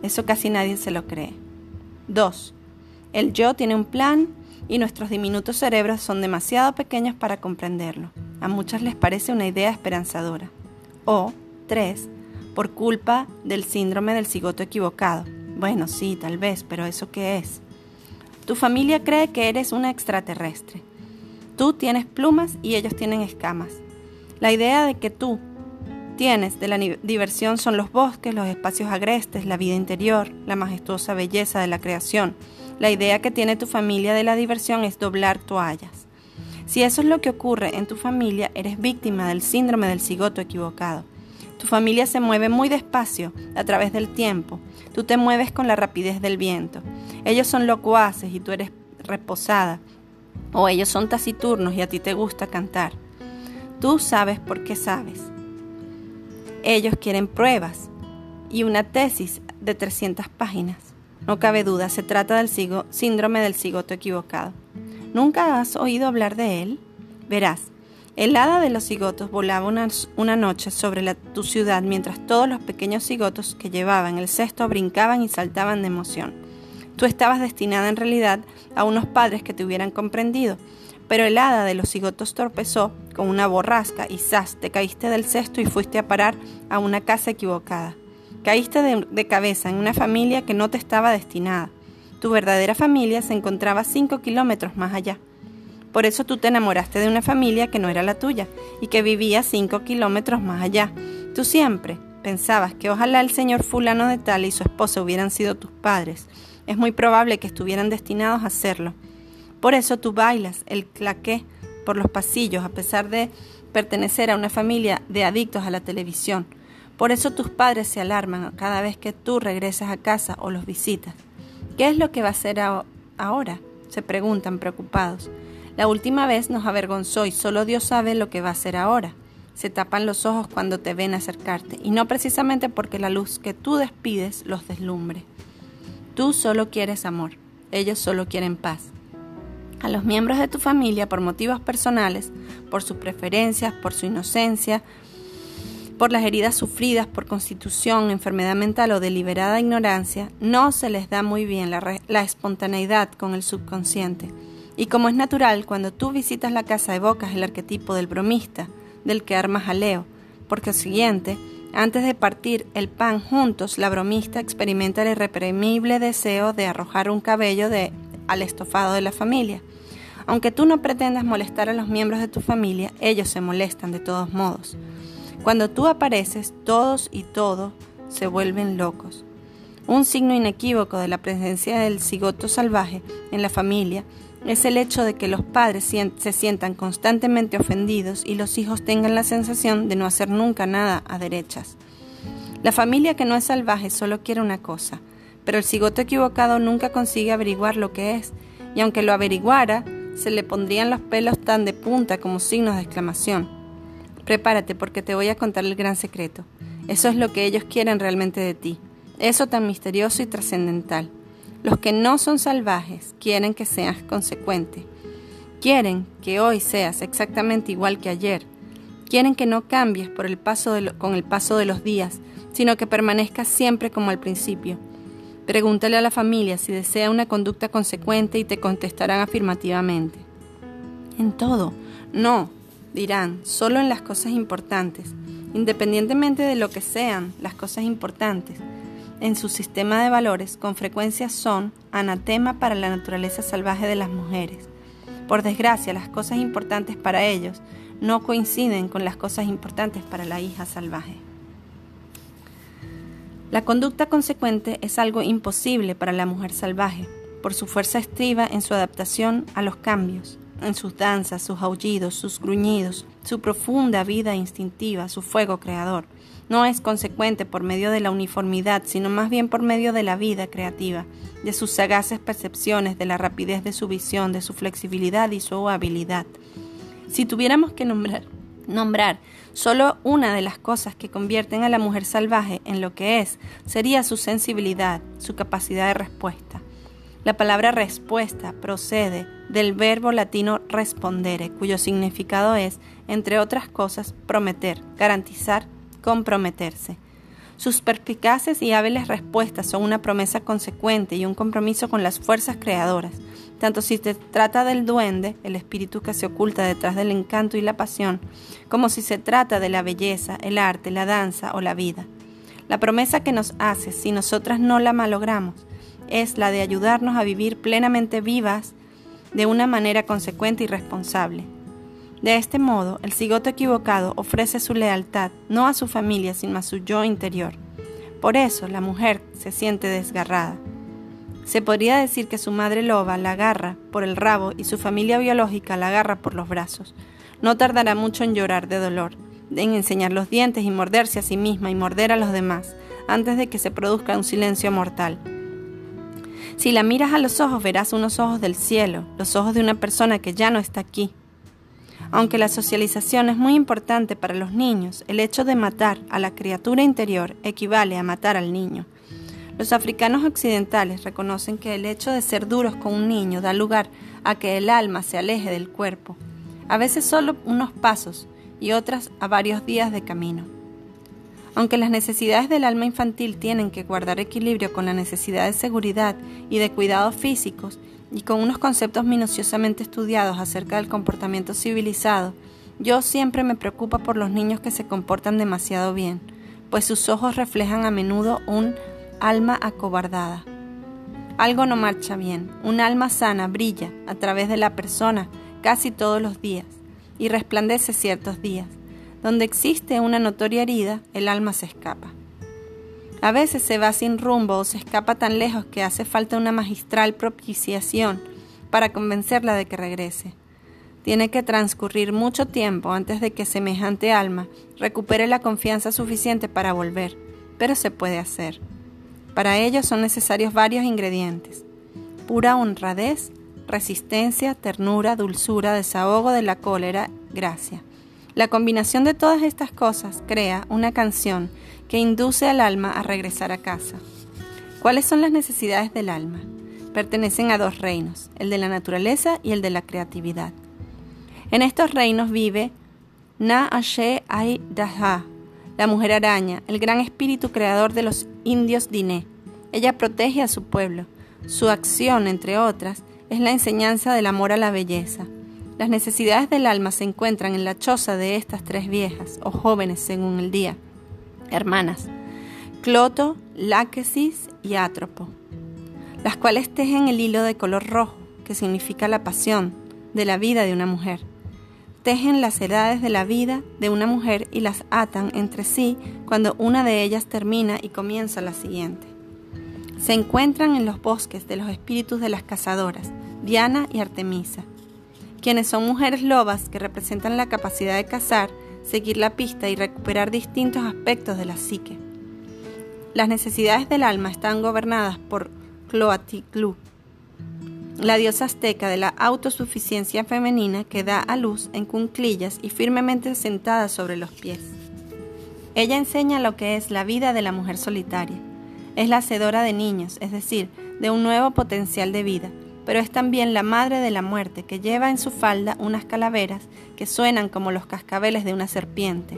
Eso casi nadie se lo cree. 2. El yo tiene un plan y nuestros diminutos cerebros son demasiado pequeños para comprenderlo. A muchas les parece una idea esperanzadora. O 3. Por culpa del síndrome del cigoto equivocado. Bueno, sí, tal vez, pero ¿eso qué es? Tu familia cree que eres una extraterrestre. Tú tienes plumas y ellos tienen escamas. La idea de que tú, tienes de la diversión son los bosques, los espacios agrestes, la vida interior, la majestuosa belleza de la creación. La idea que tiene tu familia de la diversión es doblar toallas. Si eso es lo que ocurre en tu familia, eres víctima del síndrome del cigoto equivocado. Tu familia se mueve muy despacio a través del tiempo. Tú te mueves con la rapidez del viento. Ellos son locuaces y tú eres reposada. O ellos son taciturnos y a ti te gusta cantar. Tú sabes por qué sabes. Ellos quieren pruebas y una tesis de 300 páginas. No cabe duda, se trata del síndrome del cigoto equivocado. ¿Nunca has oído hablar de él? Verás, el hada de los cigotos volaba una, noche sobre tu ciudad mientras todos los pequeños cigotos que llevaban el cesto brincaban y saltaban de emoción. Tú estabas destinada en realidad a unos padres que te hubieran comprendido, pero el hada de los cigotos torpezó con una borrasca y ¡zas! te caíste del cesto y fuiste a parar a una casa equivocada. Caíste de, de cabeza en una familia que no te estaba destinada. Tu verdadera familia se encontraba cinco kilómetros más allá. Por eso tú te enamoraste de una familia que no era la tuya y que vivía cinco kilómetros más allá. Tú siempre pensabas que ojalá el señor fulano de tal y su esposa hubieran sido tus padres. Es muy probable que estuvieran destinados a serlo. Por eso tú bailas el claqué por los pasillos a pesar de pertenecer a una familia de adictos a la televisión. Por eso tus padres se alarman cada vez que tú regresas a casa o los visitas. ¿Qué es lo que va a hacer ahora? se preguntan preocupados. La última vez nos avergonzó y solo Dios sabe lo que va a hacer ahora. Se tapan los ojos cuando te ven acercarte, y no precisamente porque la luz que tú despides los deslumbre. Tú solo quieres amor, ellos solo quieren paz. A los miembros de tu familia, por motivos personales, por sus preferencias, por su inocencia, por las heridas sufridas por constitución, enfermedad mental o deliberada ignorancia, no se les da muy bien la, espontaneidad con el subconsciente. Y como es natural, cuando tú visitas la casa evocas el arquetipo del bromista, del que arma jaleo, porque siguiente, antes de partir el pan juntos, la bromista experimenta el irreprimible deseo de arrojar un cabello de, al estofado de la familia. Aunque tú no pretendas molestar a los miembros de tu familia, ellos se molestan de todos modos. Cuando tú apareces, todos y todo se vuelven locos. Un signo inequívoco de la presencia del cigoto salvaje en la familia es el hecho de que los padres se sientan constantemente ofendidos y los hijos tengan la sensación de no hacer nunca nada a derechas. La familia que no es salvaje solo quiere una cosa, pero el cigoto equivocado nunca consigue averiguar lo que es, y aunque lo averiguara, se le pondrían los pelos tan de punta como signos de exclamación. Prepárate porque te voy a contar el gran secreto. Eso es lo que ellos quieren realmente de ti, eso tan misterioso y trascendental. Los que no son salvajes quieren que seas consecuente. Quieren que hoy seas exactamente igual que ayer. Quieren que no cambies con el paso de los días, sino que permanezcas siempre como al principio. Pregúntale a la familia si desea una conducta consecuente y te contestarán afirmativamente. En todo, no, dirán, solo en las cosas importantes, independientemente de lo que sean las cosas importantes en su sistema de valores con frecuencia son anatema para la naturaleza salvaje de las mujeres. Por desgracia, las cosas importantes para ellos no coinciden con las cosas importantes para la hija salvaje. La conducta consecuente es algo imposible para la mujer salvaje, por su fuerza estriba en su adaptación a los cambios, en sus danzas, sus aullidos, sus gruñidos, su profunda vida instintiva, su fuego creador no es consecuente por medio de la uniformidad, sino más bien por medio de la vida creativa, de sus sagaces percepciones, de la rapidez de su visión, de su flexibilidad y su habilidad. Si tuviéramos que nombrar, nombrar solo una de las cosas que convierten a la mujer salvaje en lo que es, sería su sensibilidad, su capacidad de respuesta. La palabra respuesta procede del verbo latino respondere, cuyo significado es, entre otras cosas, prometer, garantizar, comprometerse. Sus perspicaces y hábiles respuestas son una promesa consecuente y un compromiso con las fuerzas creadoras, tanto si se trata del duende, el espíritu que se oculta detrás del encanto y la pasión, como si se trata de la belleza, el arte, la danza o la vida. La promesa que nos hace, si nosotras no la malogramos, es la de ayudarnos a vivir plenamente vivas de una manera consecuente y responsable. De este modo, el cigoto equivocado ofrece su lealtad no a su familia, sino a su yo interior. Por eso la mujer se siente desgarrada. Se podría decir que su madre loba la agarra por el rabo y su familia biológica la agarra por los brazos. No tardará mucho en llorar de dolor, en enseñar los dientes y morderse a sí misma y morder a los demás, antes de que se produzca un silencio mortal. Si la miras a los ojos verás unos ojos del cielo, los ojos de una persona que ya no está aquí, aunque la socialización es muy importante para los niños, el hecho de matar a la criatura interior equivale a matar al niño. Los africanos occidentales reconocen que el hecho de ser duros con un niño da lugar a que el alma se aleje del cuerpo, a veces solo unos pasos y otras a varios días de camino. Aunque las necesidades del alma infantil tienen que guardar equilibrio con la necesidad de seguridad y de cuidados físicos, y con unos conceptos minuciosamente estudiados acerca del comportamiento civilizado, yo siempre me preocupo por los niños que se comportan demasiado bien, pues sus ojos reflejan a menudo un alma acobardada. Algo no marcha bien, un alma sana brilla a través de la persona casi todos los días y resplandece ciertos días. Donde existe una notoria herida, el alma se escapa. A veces se va sin rumbo o se escapa tan lejos que hace falta una magistral propiciación para convencerla de que regrese. Tiene que transcurrir mucho tiempo antes de que semejante alma recupere la confianza suficiente para volver, pero se puede hacer. Para ello son necesarios varios ingredientes. Pura honradez, resistencia, ternura, dulzura, desahogo de la cólera, gracia. La combinación de todas estas cosas crea una canción que induce al alma a regresar a casa. ¿Cuáles son las necesidades del alma? Pertenecen a dos reinos, el de la naturaleza y el de la creatividad. En estos reinos vive Na Ashe Ai Daha, la mujer araña, el gran espíritu creador de los indios Diné. Ella protege a su pueblo. Su acción, entre otras, es la enseñanza del amor a la belleza. Las necesidades del alma se encuentran en la choza de estas tres viejas, o jóvenes según el día hermanas, Cloto, Láquesis y Átropo, las cuales tejen el hilo de color rojo, que significa la pasión de la vida de una mujer. Tejen las edades de la vida de una mujer y las atan entre sí cuando una de ellas termina y comienza la siguiente. Se encuentran en los bosques de los espíritus de las cazadoras, Diana y Artemisa, quienes son mujeres lobas que representan la capacidad de cazar seguir la pista y recuperar distintos aspectos de la psique. Las necesidades del alma están gobernadas por Cloaticlu, la diosa azteca de la autosuficiencia femenina que da a luz en cunclillas y firmemente sentada sobre los pies. Ella enseña lo que es la vida de la mujer solitaria. Es la hacedora de niños, es decir, de un nuevo potencial de vida, pero es también la madre de la muerte que lleva en su falda unas calaveras que suenan como los cascabeles de una serpiente,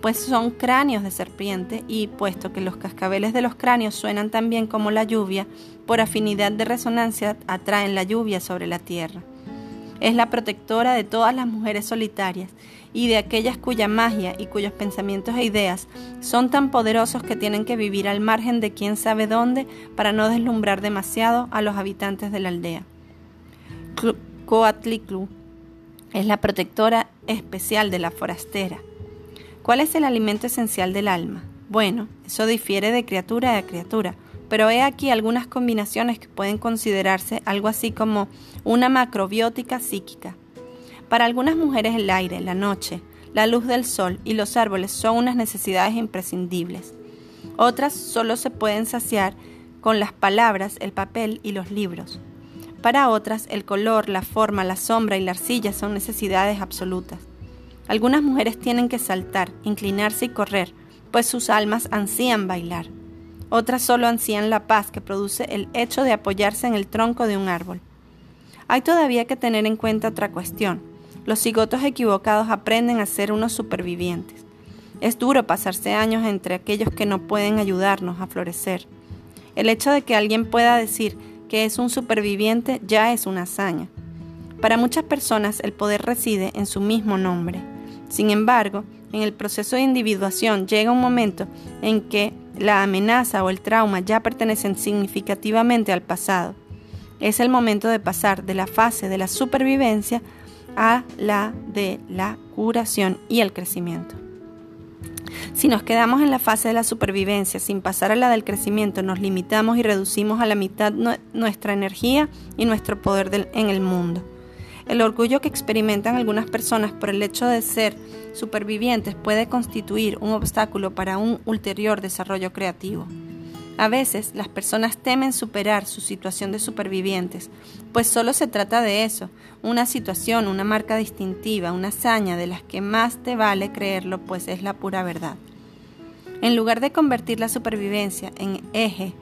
pues son cráneos de serpiente y puesto que los cascabeles de los cráneos suenan también como la lluvia, por afinidad de resonancia atraen la lluvia sobre la tierra. Es la protectora de todas las mujeres solitarias y de aquellas cuya magia y cuyos pensamientos e ideas son tan poderosos que tienen que vivir al margen de quién sabe dónde para no deslumbrar demasiado a los habitantes de la aldea. Coatliclu es la protectora especial de la forastera. ¿Cuál es el alimento esencial del alma? Bueno, eso difiere de criatura a criatura, pero he aquí algunas combinaciones que pueden considerarse algo así como una macrobiótica psíquica. Para algunas mujeres el aire, la noche, la luz del sol y los árboles son unas necesidades imprescindibles. Otras solo se pueden saciar con las palabras, el papel y los libros. Para otras, el color, la forma, la sombra y la arcilla son necesidades absolutas. Algunas mujeres tienen que saltar, inclinarse y correr, pues sus almas ansían bailar. Otras solo ansían la paz que produce el hecho de apoyarse en el tronco de un árbol. Hay todavía que tener en cuenta otra cuestión. Los cigotos equivocados aprenden a ser unos supervivientes. Es duro pasarse años entre aquellos que no pueden ayudarnos a florecer. El hecho de que alguien pueda decir que es un superviviente ya es una hazaña. Para muchas personas el poder reside en su mismo nombre. Sin embargo, en el proceso de individuación llega un momento en que la amenaza o el trauma ya pertenecen significativamente al pasado. Es el momento de pasar de la fase de la supervivencia a la de la curación y el crecimiento. Si nos quedamos en la fase de la supervivencia sin pasar a la del crecimiento, nos limitamos y reducimos a la mitad nuestra energía y nuestro poder en el mundo. El orgullo que experimentan algunas personas por el hecho de ser supervivientes puede constituir un obstáculo para un ulterior desarrollo creativo. A veces las personas temen superar su situación de supervivientes, pues solo se trata de eso, una situación, una marca distintiva, una hazaña de las que más te vale creerlo, pues es la pura verdad. En lugar de convertir la supervivencia en eje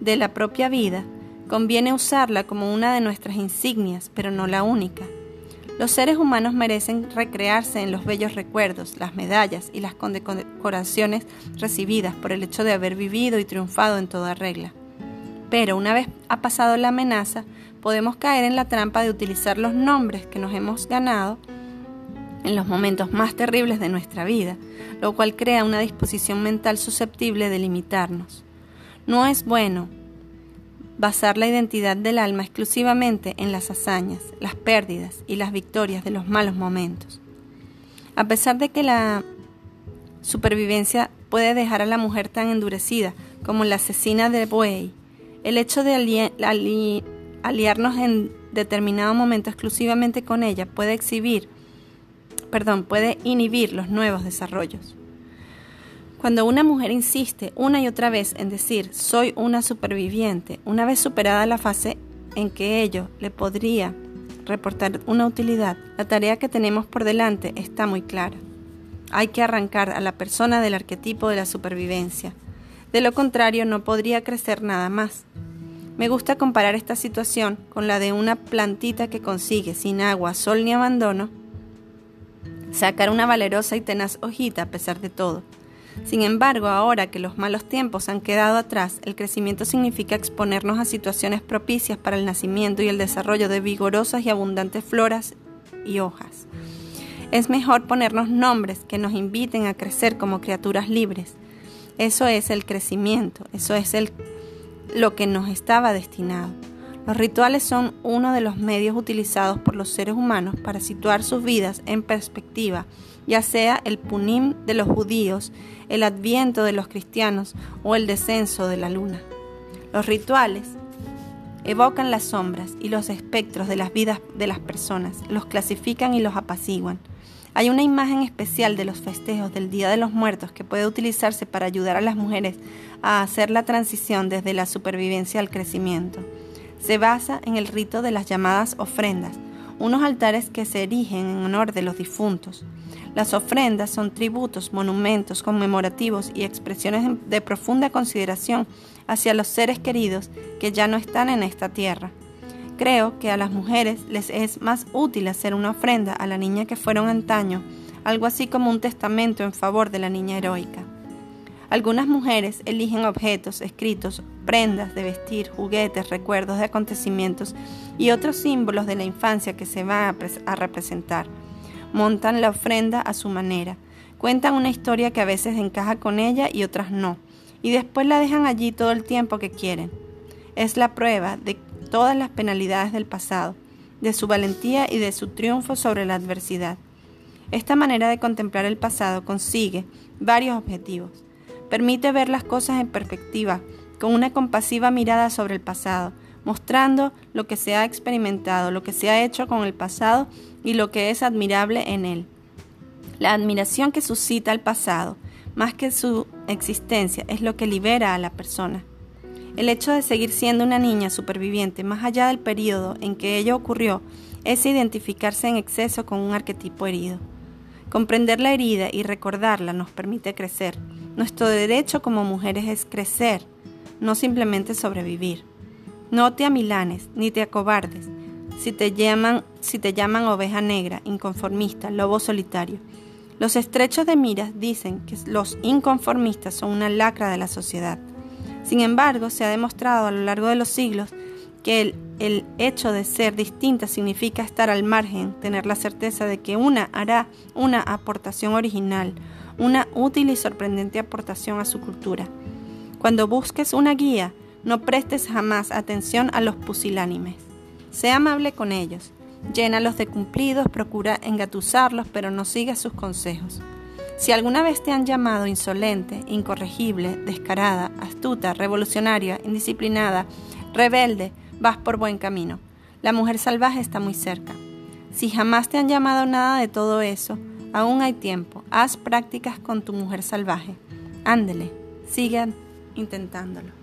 de la propia vida, conviene usarla como una de nuestras insignias, pero no la única. Los seres humanos merecen recrearse en los bellos recuerdos, las medallas y las condecoraciones recibidas por el hecho de haber vivido y triunfado en toda regla. Pero una vez ha pasado la amenaza, podemos caer en la trampa de utilizar los nombres que nos hemos ganado en los momentos más terribles de nuestra vida, lo cual crea una disposición mental susceptible de limitarnos. No es bueno basar la identidad del alma exclusivamente en las hazañas, las pérdidas y las victorias de los malos momentos. A pesar de que la supervivencia puede dejar a la mujer tan endurecida como la asesina de buey, el hecho de aliarnos en determinado momento exclusivamente con ella puede exhibir, perdón, puede inhibir los nuevos desarrollos. Cuando una mujer insiste una y otra vez en decir soy una superviviente, una vez superada la fase en que ello le podría reportar una utilidad, la tarea que tenemos por delante está muy clara. Hay que arrancar a la persona del arquetipo de la supervivencia. De lo contrario, no podría crecer nada más. Me gusta comparar esta situación con la de una plantita que consigue, sin agua, sol ni abandono, sacar una valerosa y tenaz hojita a pesar de todo. Sin embargo, ahora que los malos tiempos han quedado atrás, el crecimiento significa exponernos a situaciones propicias para el nacimiento y el desarrollo de vigorosas y abundantes floras y hojas. Es mejor ponernos nombres que nos inviten a crecer como criaturas libres. Eso es el crecimiento, eso es el, lo que nos estaba destinado. Los rituales son uno de los medios utilizados por los seres humanos para situar sus vidas en perspectiva, ya sea el punim de los judíos, el adviento de los cristianos o el descenso de la luna. Los rituales evocan las sombras y los espectros de las vidas de las personas, los clasifican y los apaciguan. Hay una imagen especial de los festejos del Día de los Muertos que puede utilizarse para ayudar a las mujeres a hacer la transición desde la supervivencia al crecimiento se basa en el rito de las llamadas ofrendas, unos altares que se erigen en honor de los difuntos. Las ofrendas son tributos, monumentos conmemorativos y expresiones de profunda consideración hacia los seres queridos que ya no están en esta tierra. Creo que a las mujeres les es más útil hacer una ofrenda a la niña que fueron antaño, algo así como un testamento en favor de la niña heroica. Algunas mujeres eligen objetos, escritos, prendas de vestir, juguetes, recuerdos de acontecimientos y otros símbolos de la infancia que se van a, representar. Montan la ofrenda a su manera, cuentan una historia que a veces encaja con ella y otras no, y después la dejan allí todo el tiempo que quieren. Es la prueba de todas las penalidades del pasado, de su valentía y de su triunfo sobre la adversidad. Esta manera de contemplar el pasado consigue varios objetivos Permite ver las cosas en perspectiva, con una compasiva mirada sobre el pasado, mostrando lo que se ha experimentado, lo que se ha hecho con el pasado y lo que es admirable en él. La admiración que suscita el pasado, más que su existencia, es lo que libera a la persona. El hecho de seguir siendo una niña superviviente más allá del periodo en que ello ocurrió es identificarse en exceso con un arquetipo herido. Comprender la herida y recordarla nos permite crecer. Nuestro derecho como mujeres es crecer, no simplemente sobrevivir. No te amilanes ni te acobardes si te llaman, si te llaman oveja negra, inconformista, lobo solitario. Los estrechos de miras dicen que los inconformistas son una lacra de la sociedad. Sin embargo, se ha demostrado a lo largo de los siglos que el, el, hecho de ser distinta significa estar al margen, tener la certeza de que una hará una aportación original, una útil y sorprendente aportación a su cultura. Cuando busques una guía, no prestes jamás atención a los pusilánimes. Sea amable con ellos, llénalos de cumplidos, procura engatusarlos, pero no sigas sus consejos. Si alguna vez te han llamado insolente, incorregible, descarada, astuta, revolucionaria, indisciplinada, rebelde, vas por buen camino. La mujer salvaje está muy cerca. Si jamás te han llamado nada de todo eso, aún hay tiempo. Haz prácticas con tu mujer salvaje. Ándele, sigan intentándolo.